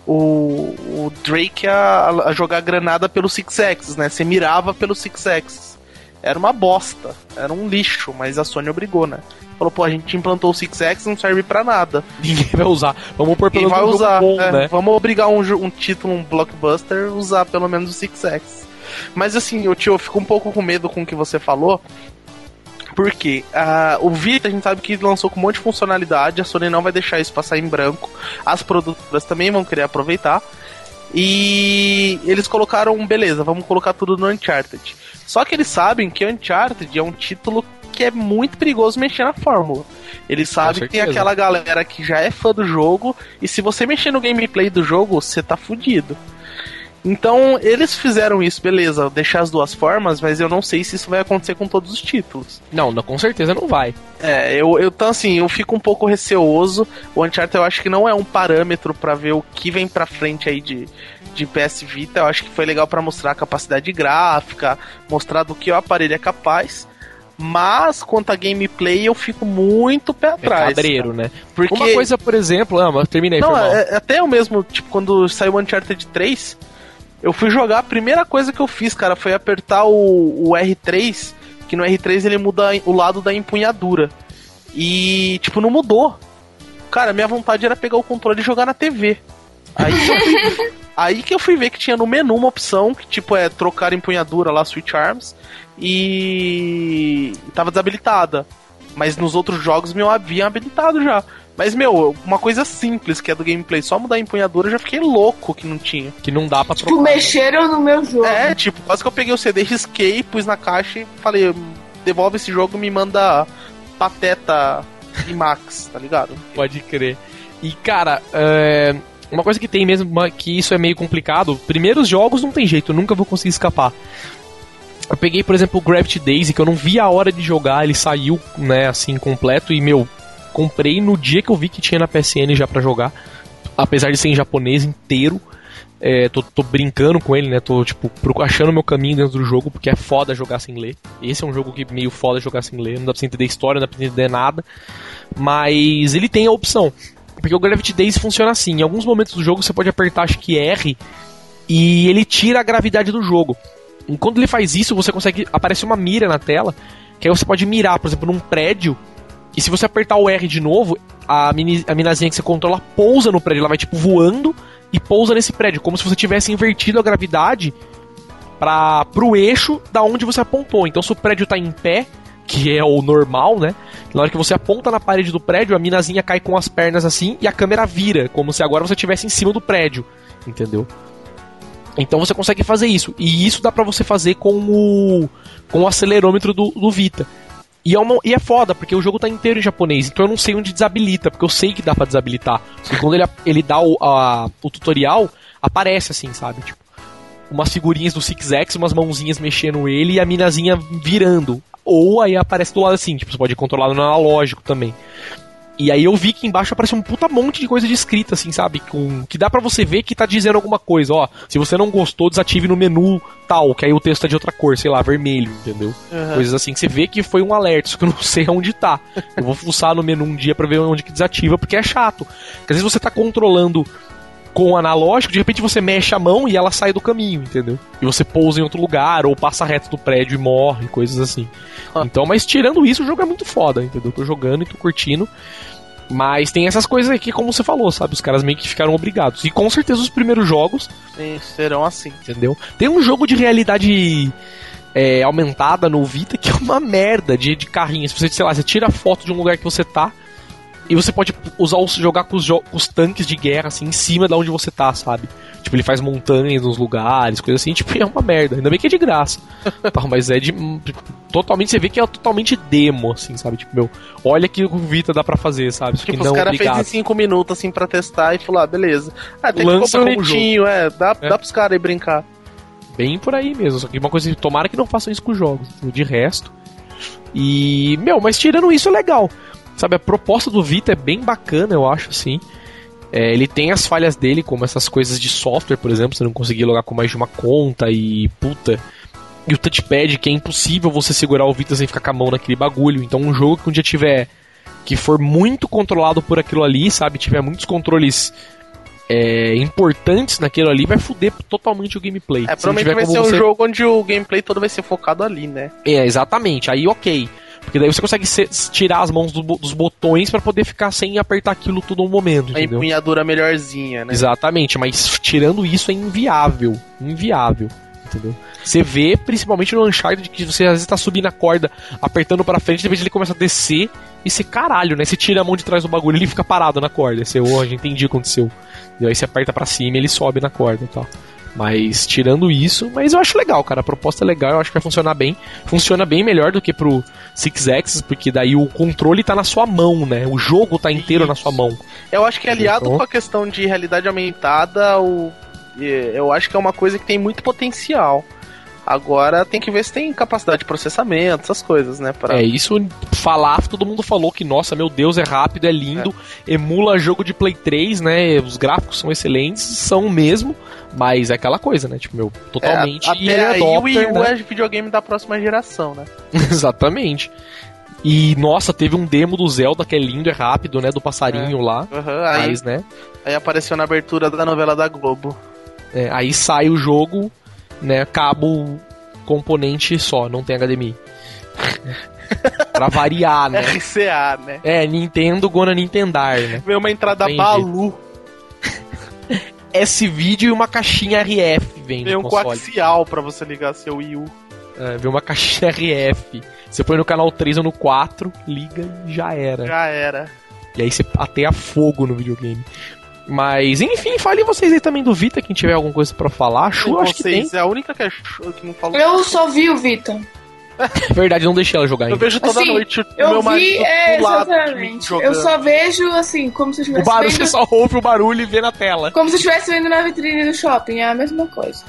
o, o Drake a, a jogar granada pelo Six Axis, né? Você mirava pelo Six Axis. Era uma bosta, era um lixo, mas a Sony obrigou, né? Falou, pô, a gente implantou o Six Axis, não serve pra nada. Ninguém vai usar. Vamos pôr pelo vai menos um usar? bom, é, né? Vamos obrigar um, um título, um blockbuster, a usar pelo menos o Six Axis. Mas assim, eu, tio, eu fico um pouco com medo com o que você falou. Porque ah, o Vita a gente sabe que lançou com um monte de funcionalidade, a Sony não vai deixar isso passar em branco. As produtoras também vão querer aproveitar. E eles colocaram, beleza, vamos colocar tudo no Uncharted. Só que eles sabem que Uncharted é um título que é muito perigoso mexer na fórmula. Eles sabem que tem aquela galera que já é fã do jogo, e se você mexer no gameplay do jogo, você tá fudido. Então, eles fizeram isso, beleza, deixar as duas formas, mas eu não sei se isso vai acontecer com todos os títulos. Não, não, com certeza não vai. É, eu, eu então assim, eu fico um pouco receoso. O Uncharted eu acho que não é um parâmetro pra ver o que vem pra frente aí de, de PS Vita. Eu acho que foi legal pra mostrar a capacidade gráfica, mostrar do que o aparelho é capaz. Mas quanto a gameplay, eu fico muito pé É atrás. cabreiro, né? Porque Uma coisa, por exemplo, ah, mas termina aí, não, é, é até o mesmo, tipo, quando saiu o Uncharted 3, eu fui jogar, a primeira coisa que eu fiz, cara, foi apertar o, o R3, que no R3 ele muda o lado da empunhadura. E, tipo, não mudou. Cara, minha vontade era pegar o controle e jogar na TV. Aí que, eu fui, aí que eu fui ver que tinha no menu uma opção que, tipo, é trocar empunhadura lá, Switch Arms, e tava desabilitada. Mas nos outros jogos me haviam habilitado já. Mas, meu, uma coisa simples que é do gameplay, só mudar a empunhadura, eu já fiquei louco que não tinha. Que não dá pra Tipo, trocar. né? mexeram no meu jogo. É, tipo, quase que eu peguei o CD, risquei, pus na caixa e falei, devolve esse jogo e me manda Pateta e Max, tá ligado? Pode crer. E, cara, é, uma coisa que tem mesmo, que isso é meio complicado, primeiros jogos não tem jeito, eu nunca vou conseguir escapar. Eu peguei, por exemplo, o Gravity Daisy, que eu não vi a hora de jogar, ele saiu, né, assim, completo, e, meu, comprei no dia que eu vi que tinha na PSN já pra jogar, apesar de ser em japonês inteiro. É, tô, tô brincando com ele, né? Tô, tipo, achando meu caminho dentro do jogo, porque é foda jogar sem ler. Esse é um jogo que meio foda jogar sem ler, não dá pra você entender história, não dá pra entender nada. Mas ele tem a opção. Porque o Gravity Daisy funciona assim: em alguns momentos do jogo você pode apertar, acho que R, e ele tira a gravidade do jogo. E quando ele faz isso, você consegue. Aparece uma mira na tela, que aí você pode mirar, por exemplo, num prédio. E se você apertar o R de novo, a, mini, a minazinha que você controla pousa no prédio, ela vai tipo voando e pousa nesse prédio, como se você tivesse invertido a gravidade para pro eixo da onde você apontou. Então, se o prédio tá em pé, que é o normal, né? Na hora que você aponta na parede do prédio, a minazinha cai com as pernas assim e a câmera vira, como se agora você estivesse em cima do prédio, entendeu? Então você consegue fazer isso. E isso dá pra você fazer com o com o acelerômetro do, do Vita. E é, uma, e é foda, porque o jogo tá inteiro em japonês, então eu não sei onde desabilita, porque eu sei que dá pra desabilitar. E quando ele, ele dá o, a- o tutorial, aparece assim, sabe? Tipo, umas figurinhas do Six X, umas mãozinhas mexendo ele e a minazinha virando. Ou aí aparece do lado assim, tipo, você pode controlar no analógico também. E aí eu vi que embaixo aparece um puta monte de coisa de escrita, assim, sabe? Com, que dá pra você ver que tá dizendo alguma coisa, ó. Se você não gostou, desative no menu tal, que aí o texto é de outra cor, sei lá, vermelho, entendeu? Uhum. Coisas assim que você vê que foi um alerta, só que eu não sei onde tá. Eu vou fuçar no menu um dia pra ver onde que desativa, porque é chato. Porque às vezes você tá controlando com o analógico, de repente você mexe a mão e ela sai do caminho, entendeu? E você pousa em outro lugar, ou passa reto do prédio e morre, coisas assim. Então, mas tirando isso, o jogo é muito foda, entendeu? Tô jogando e tô curtindo. Mas tem essas coisas aqui, como você falou, sabe? Os caras meio que ficaram obrigados. E com certeza os primeiros jogos Sim, serão assim. entendeu? Tem um jogo de realidade é, aumentada no Vita que é uma merda de, de carrinho. Se você, sei lá, você tira a foto de um lugar que você tá e você pode usar jogar com os, jo- com os tanques de guerra assim em cima da onde você tá, sabe? Tipo, ele faz montanhas nos lugares, coisa assim, tipo, é uma merda. Ainda bem que é de graça. Tá, mas é de. Totalmente, você vê que é totalmente demo, assim, sabe? Tipo, meu, olha que o Vita dá pra fazer, sabe? Que Tipo, não, os caras fez em 5 minutos, assim, pra testar e falou, ah, beleza. Ah, até Lança como bonitinho, é, dá, É. dá pros caras aí brincar. Bem por aí mesmo. Só que uma coisa, tomara que não façam isso com os jogos. De resto. E, meu, mas tirando isso é legal. Sabe, a proposta do Vita é bem bacana, eu acho, assim. É, ele tem as falhas dele, como essas coisas de software, por exemplo, você não conseguir logar com mais de uma conta e puta. E o touchpad, que é impossível você segurar o Vita sem ficar com a mão naquele bagulho. Então, um jogo que um dia tiver. que for muito controlado por aquilo ali, sabe? Tiver muitos controles é, importantes naquilo ali, vai foder totalmente o gameplay. É, provavelmente vai ser um você- jogo onde o gameplay todo vai ser focado ali, né? É, exatamente. Aí, ok. Porque daí você consegue se- tirar as mãos do dos botões pra poder ficar sem apertar aquilo tudo no momento, A empunhadura melhorzinha, né? Exatamente, mas tirando isso é inviável. Inviável. Entendeu? Você vê, principalmente no Uncharted, que você às vezes tá subindo a corda, apertando pra frente, de repente ele começa a descer e você, caralho, né? Você tira a mão de trás do bagulho ele fica parado na corda. Você, oh, já entendi o que aconteceu. E aí você aperta pra cima e ele sobe na corda e tal. Mas tirando isso, mas eu acho legal, cara. A proposta é legal, eu acho que vai funcionar bem. Funciona bem melhor do que pro Six Axis, porque daí o controle tá na sua mão, né? O jogo tá inteiro na sua mão. Eu acho que aliado Então- com a questão de realidade aumentada, o... eu acho que é uma coisa que tem muito potencial. Agora tem que ver se tem capacidade de processamento, essas coisas, né? Pra... É, isso falar, todo mundo falou que, nossa, meu Deus, é rápido, é lindo, emula jogo de Play 3, né? Os gráficos são excelentes, são mesmo, mas é aquela coisa, né? Tipo, meu, totalmente É, até aí o adopter, Wii U né? é videogame da próxima geração, né? Exatamente. E, nossa, teve um demo do Zelda que é lindo, é rápido, né? Do passarinho lá. Aham, aí, Mas, né? aí apareceu na abertura da novela da Globo. é, aí sai o jogo, né? Cabo componente só, não tem HDMI. pra variar, né? RCA, né? É, Nintendo gonna Nintendar, né? Veio uma entrada Entendi. Balu, S-Video e uma caixinha RF vem veio um console. coaxial pra você ligar seu Wii U. É, vem uma caixinha RF. Você põe no canal 3 ou no 4, liga e já era. Já era. E aí você ateia fogo no videogame. Mas, enfim, fale vocês aí também do Vita, quem tiver alguma coisa pra falar. Chu, acho que tem. Vocês é a única que, achou- que não falou. Eu só vi o Vita. É verdade, não deixei ela jogar Eu ainda. vejo toda Assim, noite o Eu meu vi, marido é, do lado. Eu só vejo, assim, como se eu O estivesse barulho, você vendo... só ouve o barulho e vê na tela. Como se eu estivesse vendo na vitrine do shopping, é a mesma coisa.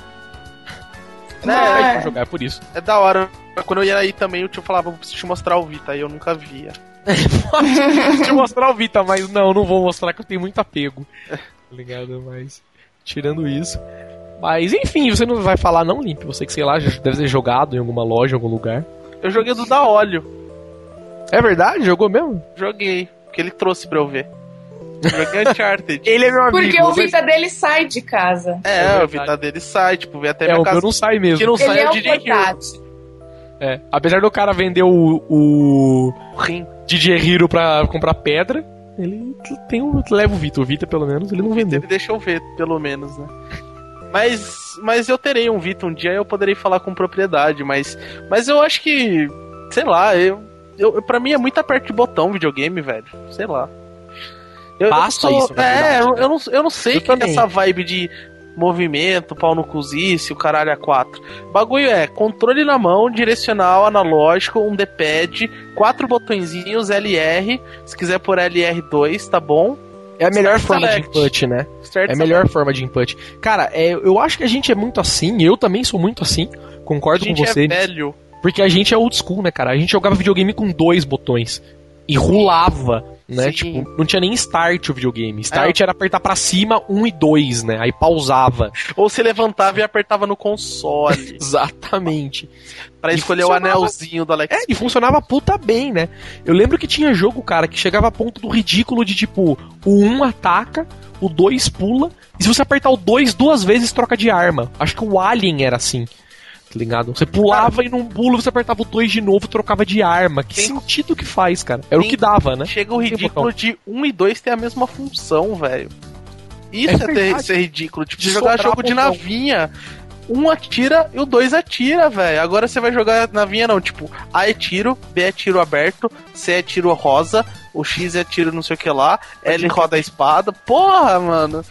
Não é Mas- pra jogar, é por isso. É da hora. Quando eu ia aí também, o tio falava, "Eu preciso te mostrar o Vita, aí eu nunca via. Deixa eu mostrar o Vita, mas não, não vou mostrar que eu tenho muito apego. Tá ligado? Mas. Tirando isso. Mas enfim, você não vai falar não, Limp. Você que sei lá, já deve ter jogado em alguma loja, em algum lugar. Eu joguei do da óleo. É verdade? Jogou mesmo? Joguei, porque ele trouxe pra eu ver. Joguei Uncharted. Ele é meu amigo. Porque o mas- Vita dele sai de casa. É, É o. Vita dele sai, tipo, vem até É, minha o casa. meu não sai mesmo. Que não sai Ele é é o DJ Hero. É, apesar do cara vender o, o Rim. DJ Hero pra comprar pedra, ele tem um, leva o Vita. O Vita, pelo menos, ele não vendeu. Ele deixa eu ver, pelo menos, né? Mas, mas eu terei um Vita um dia e eu poderei falar com propriedade, mas, mas eu acho que, sei lá, eu, eu, pra mim é muito aperto de botão videogame, velho. Sei lá. Eu, Passa eu isso, na É, verdade, eu, né? eu não, eu não sei Eu que é essa vibe de movimento, pau no cozice, o caralho a quatro. Bagulho é controle na mão, direcional, analógico, um D-pad, quatro botõezinhos LR, se quiser por LR2, tá bom? É a melhor Start forma de select. input, né? Start É a melhor forma de input. Cara, é, eu acho que a gente é muito assim, eu também sou muito assim, A concordo com gente você. é velho. Porque a gente é old school, né, cara? A gente jogava videogame com dois botões. E rolava, né? Sim. É. Tipo, não tinha nem start o videogame. Start era apertar pra cima um e dois, né? Aí pausava. Ou se levantava e apertava no console Exatamente. pra E escolher o anelzinho do Alex. É, e funcionava puta bem, né? Eu lembro que tinha jogo, cara, que chegava a ponto do ridículo de tipo, o 1 ataca, o 2 pula, e se você apertar o 2 duas vezes, troca de arma. Acho que o Alien era assim. Tá ligado? Você pulava e num pulo você apertava o 2 de novo e trocava de arma. Que Tem- sentido que faz, cara? Era o Tem- que dava, né? Chega o ridículo de 1 e 2 ter a mesma função, velho. Isso É é, ter- ser ridículo. Tipo, De você jogar jogo de navinha. Um atira e o dois atira, velho. Agora você vai jogar navinha não, tipo, A é tiro, B é tiro aberto, C é tiro rosa, o X é tiro não sei o que lá, L roda a espada. Porra, mano.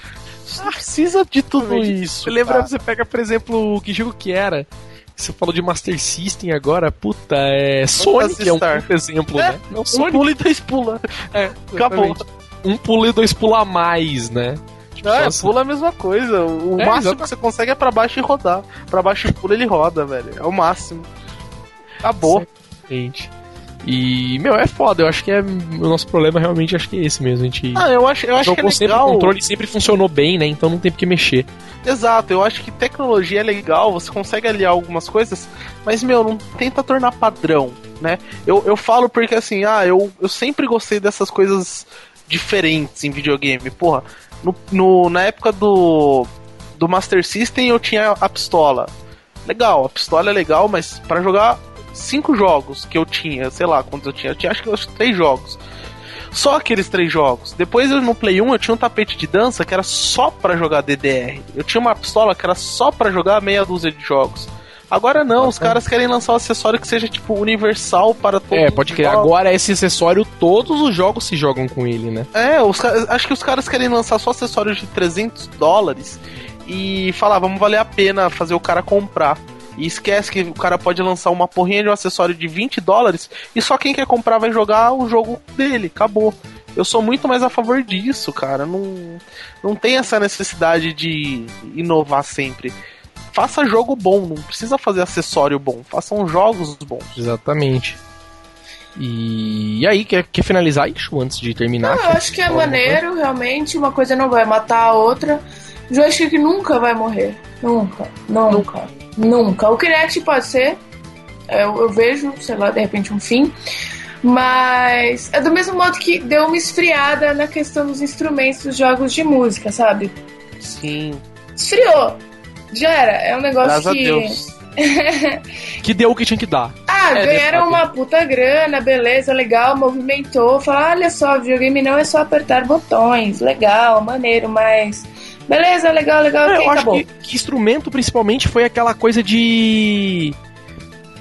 Não precisa de tudo isso. Você lembra, cara. você pega, por exemplo, que jogo que era? Você falou de Master System agora, puta, é. Sonic é um Star. exemplo, É, né? Não, Um Sonic pula e dois pula. é, Acabou. exatamente. Um pula e dois pula a mais, né? Tipo, é, só- pula a mesma coisa. O É, máximo exatamente. que você consegue é pra baixo e rodar. Pra baixo e pula, ele roda, velho. É o máximo. Acabou. Exatamente. E, meu, é foda. Eu acho que é. O nosso problema realmente acho que é esse mesmo. A gente. Ah, eu acho, eu acho que é sempre, o legal. controle sempre funcionou bem, né? Então não tem por que mexer. Exato, eu acho que tecnologia é legal, você consegue aliar algumas coisas, mas, meu, não tenta tornar padrão, né? Eu, eu falo porque, assim, ah, eu, eu sempre gostei dessas coisas diferentes em videogame. Porra, no, no- na época do, do Master System eu tinha a pistola. Legal, a pistola é legal, mas pra jogar cinco jogos que eu tinha, sei lá quantos eu tinha, eu tinha acho que que três jogos. Só aqueles três jogos. Depois eu, no Play 1 eu tinha um tapete de dança que era só pra jogar DDR. Eu tinha uma pistola que era só pra jogar meia dúzia de jogos. Agora não, os caras querem lançar um acessório que seja tipo universal para todos. É, pode crer. Agora esse acessório, todos os jogos se jogam com ele, né? É, os, acho que os caras querem lançar só acessórios de 300 dólares e falar, vamos valer a pena fazer o cara comprar. E esquece que o cara pode lançar uma porrinha de um acessório de 20 dólares e só quem quer comprar vai jogar o jogo dele, acabou. Eu sou muito mais a favor disso, cara. Não, não tem essa necessidade de inovar sempre. Faça jogo bom, não precisa fazer acessório bom. Façam jogos bons. Exatamente. E, e aí, quer, quer finalizar isso antes de terminar? Não, eu acho que é maneiro, realmente. Uma coisa não vai matar a outra. O joystick nunca vai morrer. Nunca, nunca, nunca. O Kinect pode ser. Eu, eu vejo, sei lá, de repente um fim. Mas é do mesmo modo que deu uma esfriada na questão dos instrumentos dos jogos de música, sabe? Sim, Esfriou. Já era. É um negócio graças que. a Deus. Que deu o que tinha que dar. Ah, É, ganharam uma puta grana, beleza, legal, movimentou. Falar, olha só, videogame não é só apertar botões, legal, maneiro, mas. Beleza, legal, legal, É, ok, eu acho acabou. que, que instrumento, principalmente, foi aquela coisa de.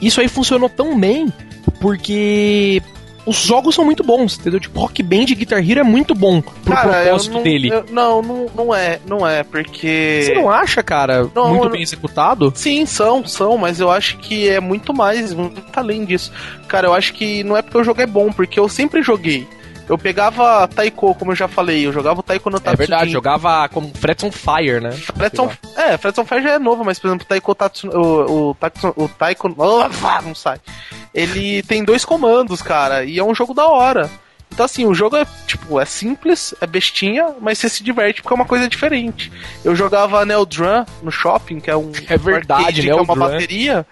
Isso aí funcionou tão bem porque os jogos são muito bons, entendeu? Tipo, Rock Band e Guitar Hero é muito bom pro Cara, propósito não, dele. eu- não, não, não é, não é, porque. Você não acha, cara, Não, muito eu- bem executado? Sim, são, são, mas eu acho que é muito mais, muito além disso. Cara, eu acho que não é porque o jogo é bom, porque eu sempre joguei. Eu pegava Taiko, como eu já falei, eu jogava o Taiko no É Tatsujin. verdade, jogava como Frets on Fire, né? Frets on, é, Frets on Fire já é novo, mas por exemplo, Taiko Tatsu, o, o, Tatsu- o Taiko, não sai. Ele tem dois comandos, cara, e é um jogo da hora. Então assim, o jogo é tipo, é simples, é bestinha, mas você se diverte porque é uma coisa diferente. Eu jogava Neo Drum no shopping, que é um É verdade, arcade, que Neo é uma Drum. bateria.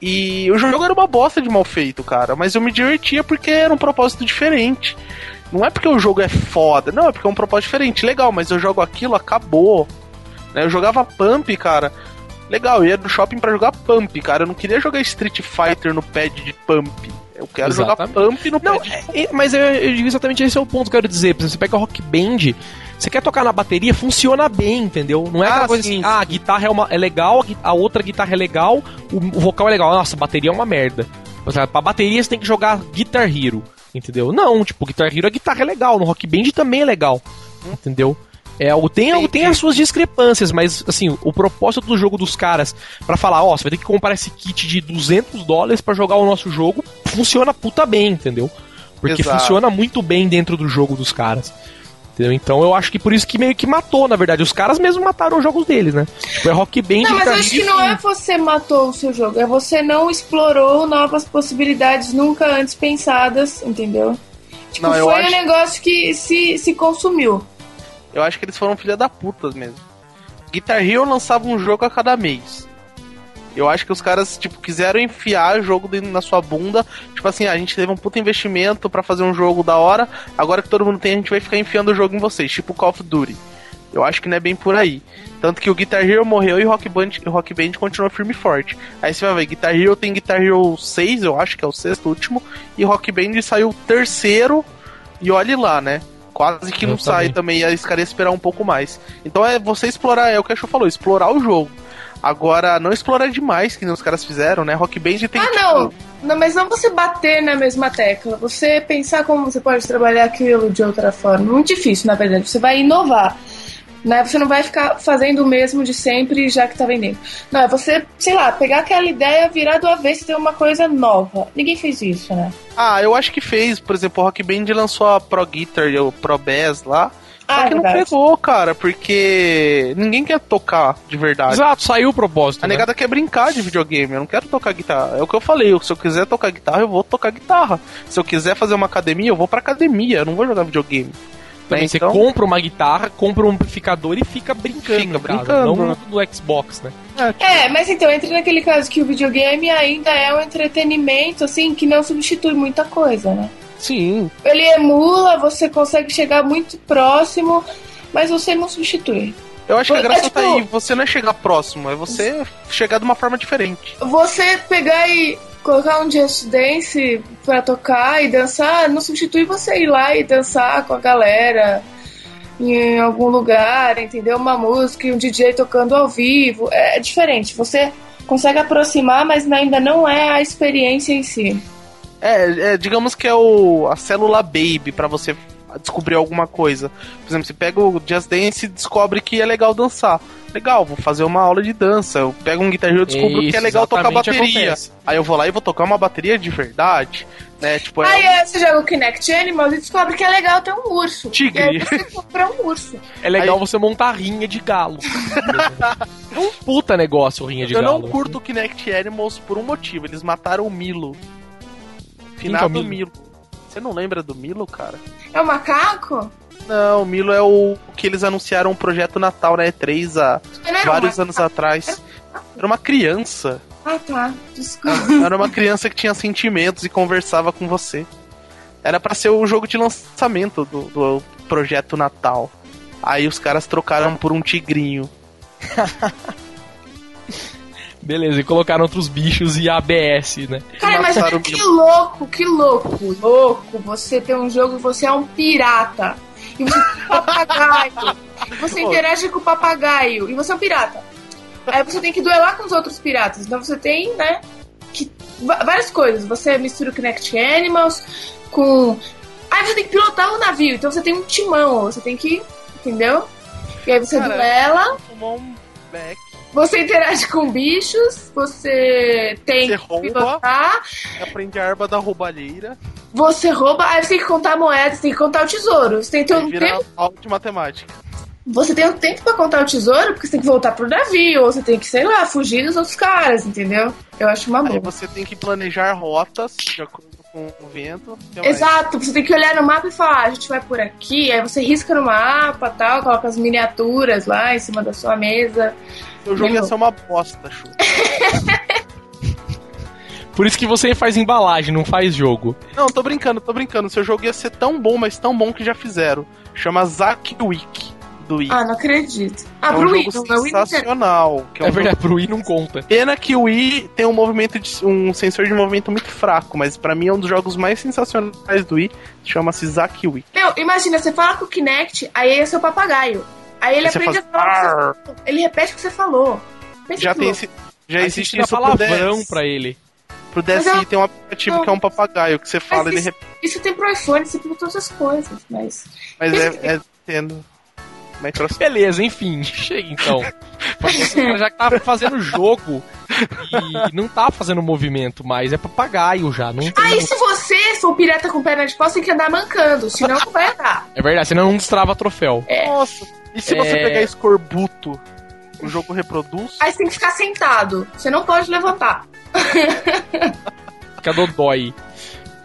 E o jogo era uma bosta de mal feito, cara, mas eu me divertia porque era um propósito diferente. Não é porque o jogo é foda, não, é porque é um propósito diferente. Legal, mas eu jogo aquilo, acabou. Né, Eu jogava Pump, cara. Legal, eu ia do shopping pra jogar Pump, cara. Eu não queria jogar Street Fighter no pad de Pump. Eu quero Exatamente. jogar Pump no Não, pad. é- é- mas eu, eu digo exatamente esse é o ponto que eu quero dizer. Por exemplo, Você pega o Rock Band, você quer tocar na bateria, funciona bem, entendeu? Não é Ah, aquela coisa sim, assim, ah, a guitarra é, uma, é legal, a, outra guitarra é legal, o, o vocal é legal. Nossa, a bateria é uma merda. Pra bateria você tem que jogar Guitar Hero, entendeu? Não, tipo, Guitar Hero a guitarra é legal, no Rock Band também é legal, entendeu? É, o- tem, tem as suas discrepâncias, mas assim, o propósito do jogo dos caras pra falar, ó, você vai ter que comprar esse kit de 200 dólares pra jogar o nosso jogo, funciona puta bem, entendeu? Porque Exato. funciona muito bem dentro do jogo dos caras. Entendeu? Então eu acho que por isso que meio que matou, na verdade. Os caras mesmo mataram os jogos deles, né? Tipo, é Rock Band Não, mas Guitar acho que não é você matou o seu jogo, é você não explorou novas possibilidades nunca antes pensadas, entendeu? Tipo, Não, eu foi acho- um negócio que se, se consumiu. Eu acho que eles foram filha da puta mesmo. Guitar Hero lançava um jogo a cada mês. Eu acho que os caras, tipo, quiseram enfiar jogo dentro na sua bunda. Tipo assim, ah, a gente teve um puta investimento pra fazer um jogo da hora. Agora que todo mundo tem, a gente vai ficar enfiando o jogo em vocês. Tipo Call of Duty. Eu acho que não é bem por aí. Tanto que o Guitar Hero morreu e o Rock Band, o Rock Band continua firme e forte. Aí você vai ver, Guitar Hero tem Guitar Hero 6, eu acho que é o sexto último. E Rock Band saiu terceiro. E olhe lá, né? Quase que Eu não sai também. E aí os caras iam esperar um pouco mais. Então é você explorar, é o que a Chu falou, explorar o jogo. Agora, não explorar demais, que nem os caras fizeram, né? Rock Band tem. Ah, tipo, não. Não, mas não você bater na mesma tecla. Você pensar como você pode trabalhar aquilo de outra forma. Muito difícil, na verdade. Você vai inovar. Né? Você não vai ficar fazendo o mesmo de sempre já que tá vendendo. Não, é você, sei lá, pegar aquela ideia, virar do avesso e ter uma coisa nova. Ninguém fez isso, né? Ah, eu acho que fez. Por exemplo, o Rock Band lançou a Pro Guitar e o Pro Bass lá. Só Ah, que não verdade. pegou, cara, porque ninguém quer tocar de verdade. Exato, saiu o propósito. A né? negada quer brincar de videogame, eu não quero tocar guitarra. É o que eu falei, se eu quiser tocar guitarra, eu vou tocar guitarra. Se eu quiser fazer uma academia, eu vou pra academia, eu não vou jogar videogame. Também né? você Então- compra uma guitarra, compra um amplificador e fica brincando. Fica no caso, brincando, não né? no, no Xbox, né? É, mas então entra naquele caso que o videogame ainda é um entretenimento, assim, que não substitui muita coisa, né? Sim. Ele emula, você consegue chegar muito próximo, mas você não substitui. Eu acho que a É, graça tipo- tá aí, você não é chegar próximo, é você chegar de uma forma diferente. Você pegar e colocar um Just Dance pra tocar e dançar, não substitui você ir lá e dançar com a galera em algum lugar, entendeu? Uma música e um DJ tocando ao vivo. É diferente. Você consegue aproximar, mas ainda não é a experiência em si. É, é, digamos que é o, a célula baby pra você descobrir alguma coisa. Por exemplo, você pega o Just Dance e descobre que é legal dançar. Legal, vou fazer uma aula de dança. Eu pego um guitarra e eu descubro que é Isso, legal tocar bateria. acontece. Aí eu vou lá e vou tocar uma bateria de verdade, né? Tipo, é Aí é, você joga o Kinect Animals e descobre que é legal ter um urso. Tigre. E aí você compra um urso. É legal Aí- você montar rinha de galo. é um puta negócio rinha de eu galo. não curto o Kinect Animals por um motivo. Eles mataram o Milo. Que é o Finado Milo? Milo. Você não lembra do Milo, cara? É um macaco? Não, o Milo é o que eles anunciaram um projeto Natal na E3 há um vários anos atrás. Era uma criança. Ah, tá. Desculpa. Era uma criança que tinha sentimentos e conversava com você. Era pra ser o jogo de lançamento do, do projeto Natal. Aí os caras trocaram por um tigrinho. Beleza, e colocaram outros bichos e ABS, né? Cara, mas que louco, que louco, louco. Você tem um jogo e você é um pirata. E você tem um papagaio. E você interage com o papagaio. E você é um pirata. Aí você tem que duelar com os outros piratas. Então você tem, né? Que, várias coisas. Você mistura o Kinect Animals com. Aí você tem que pilotar o navio. Então você tem um timão. Você tem que. Entendeu? E aí você Cara, duela. Tomou um back. Você interage com bichos. Você tem Você que rouba. pilotar. Aprende a arma da roubalheira. Você rouba, aí você tem que contar moedas, tem que contar o tesouro. Você tem que ter E um tempo, aula de matemática. você tem um tempo pra contar o tesouro, porque você tem que voltar pro navio, ou você tem que, sei lá, fugir dos outros caras, entendeu? Eu acho uma Aí boa. você tem que planejar rotas de acordo com o vento. Exato, você tem que olhar no mapa e falar, ah, a gente vai por aqui, aí você risca no mapa tal, coloca as miniaturas lá em cima da sua mesa. O jogo ia ser uma bosta, Chu. Por isso que você faz embalagem, não faz jogo. Não, tô brincando, tô brincando. Seu jogo ia ser tão bom, mas tão bom que já fizeram. Chama Zack Week do Wii. Ah, não acredito. Ah, é um pro Wii, jogo não é Wii sensacional. Que é, É, um verdade, pro Wii não conta. jogo- Pena que o Wii tem um movimento de, um sensor de movimento muito fraco, mas pra mim é um dos jogos mais sensacionais do Wii. Chama-se Zack Week. Meu, imagina, você fala com o Kinect, aí é seu papagaio. Aí ele Aí aprende faz a falar que você. Ele repete o que você falou. Pensa Já que tem esse, já existe isso pro palavrão pra ele. Pro DSi eu- tem um aplicativo Não. que é um papagaio que você fala, Mas ele isso- repete. Isso tem pro iPhone, isso tem pra todas as coisas, mas. Mas é, é Nintendo. Microsoft. Beleza, enfim, chega então. Cara já tá fazendo jogo e não tá fazendo movimento mais, é papagaio já. Não tem Aí se você for pirata com perna de pau, você tem que andar mancando, senão não vai andar. É verdade, senão não destrava troféu. Nossa. E se você É. pegar escorbuto, o jogo reproduz? Aí você tem que ficar sentado. Você não pode levantar. Fica dodói.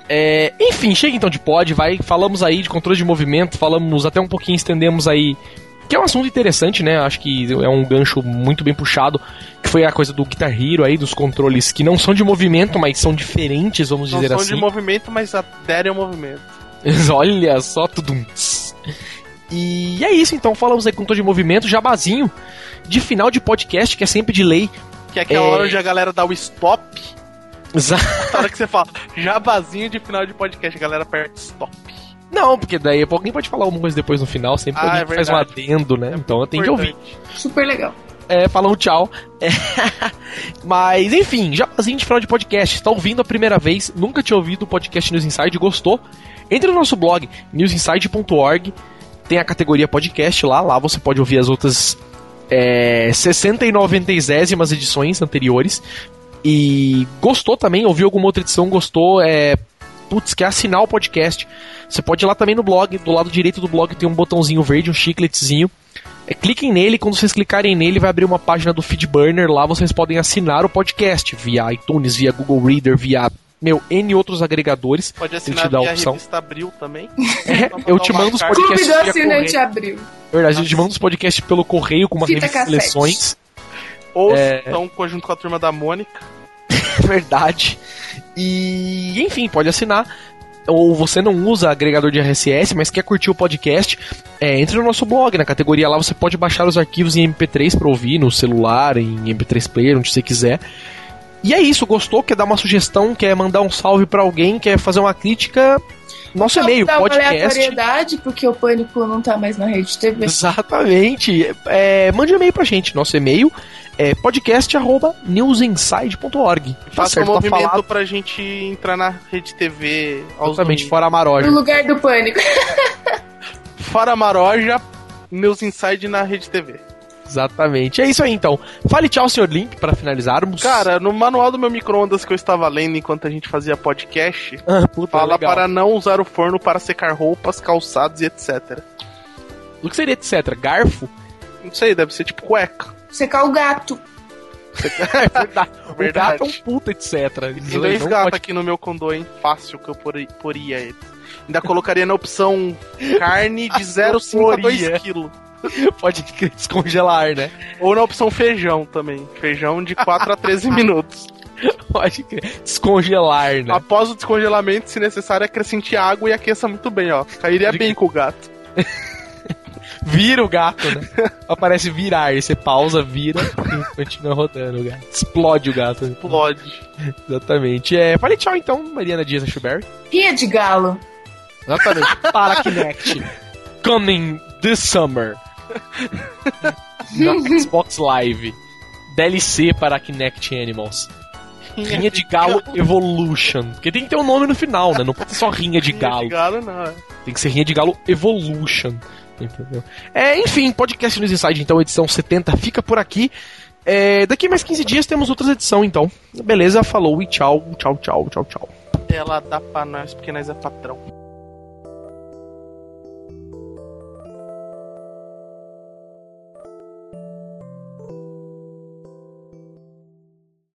É, enfim, chega então de pod, vai. Falamos aí de controle de movimento, falamos até um pouquinho, estendemos aí. Que é um assunto interessante, né? Acho que é um gancho muito bem puxado. Que foi a coisa do Guitar Hero aí, dos controles que não são de movimento, mas são diferentes, vamos Não dizer são assim. de movimento, mas aderem ao movimento. Olha só, tudo. E é isso, então. Falamos aí com controle de movimento, jabazinho de final de podcast, que é sempre de lei. Que é aquela É. hora onde a galera dá o stop. Exa- Na hora que você fala jabazinho de final de podcast, a galera aperta stop. Não, porque daí alguém pode falar alguma coisa depois no final, sempre Ah, alguém é faz um adendo, né? então eu tenho que ouvir. Super legal. É, falando tchau. É, Mas, enfim, jabazinho de final de podcast. Está ouvindo a primeira vez, nunca tinha ouvido o podcast News Inside, gostou? Entre no nosso blog, newsinside.org. Tem a categoria podcast lá, lá você pode ouvir as outras é, 60 e 90 edições anteriores. E gostou também, ouviu alguma outra edição, gostou, é, putz, quer assinar o podcast, você pode ir lá também no blog, do lado direito do blog tem um botãozinho verde, um chicletezinho. É, cliquem nele, quando vocês clicarem nele, vai abrir uma página do Feedburner. Lá vocês podem assinar o podcast via iTunes, via Google Reader, via meu, N outros agregadores. Pode Ele assinar te dá a opção. revista Abril também. É, eu te mando os podcasts Clube do Assinante abriu. Verdade, eu te mando os podcasts pelo correio com uma Fita revista de seleções. Ou É. então, conjunto com a turma da Mônica. Verdade. E, enfim, pode assinar. Ou você não usa agregador de RSS, mas quer curtir o podcast, é, entre no nosso blog, na categoria lá você pode baixar os arquivos em MP3 para ouvir no celular, em MP3 Player, onde você quiser. E é isso, gostou? Quer dar uma sugestão? Quer mandar um salve pra alguém? Quer fazer uma crítica? Nosso e-mail, Dá uma podcast. aleatoriedade, porque o Pânico não tá mais na rede TV. Exatamente. É, mande um e-mail pra gente. Nosso e-mail é podcast.newsinside.org. Tá Faça certo, um tá movimento falado. pra gente entrar na rede TV Exatamente, fora a Maroja. No lugar do Pânico. Fora Maroja, meus inside na rede TV. Exatamente. É isso aí então. Fale tchau, senhor Link, pra finalizarmos. Cara, no manual do meu micro-ondas que eu estava lendo enquanto a gente fazia podcast, Ah, puta, fala legal. para não usar o forno para secar roupas, calçados e etc. O que seria etc? Garfo? Não sei, deve ser tipo cueca. Secar o gato. é verdade. O Verdade. gato é um puta etc. Tem dois gatos pode- aqui no meu condô, hein? Fácil que eu pori- poria eles. Ainda colocaria na opção carne de 0,5 a 2 Poria. kg. Pode descongelar, né? Ou na opção feijão também. Feijão de 4 a 13 minutos. Pode crer. Descongelar, né? Após o descongelamento, se necessário, acrescente água e aqueça muito bem, ó. Cairia Pode bem com o gato. Vira o gato, né? Aparece virar, você pausa, vira e continua rodando o gato. Explode o gato. Explode. Exatamente. É, fale tchau então, Mariana Dias Schuberry. Rinha de galo. Exatamente. Para Kinect. Coming this summer. No Xbox Live. DLC para Kinect Animals. Rinha de Galo Evolution. Porque tem que ter um nome no final, né? Não pode ser só Rinha de Galo. De galo, não. é. Tem que ser Rinha de Galo Evolution. Entendeu? É, enfim, podcast News Inside, então, edição 70 fica por aqui. É, daqui mais 15 dias temos outras edição, então. Beleza, falou e tchau, tchau, tchau, tchau, tchau. Ela dá pra nós porque nós é patrão.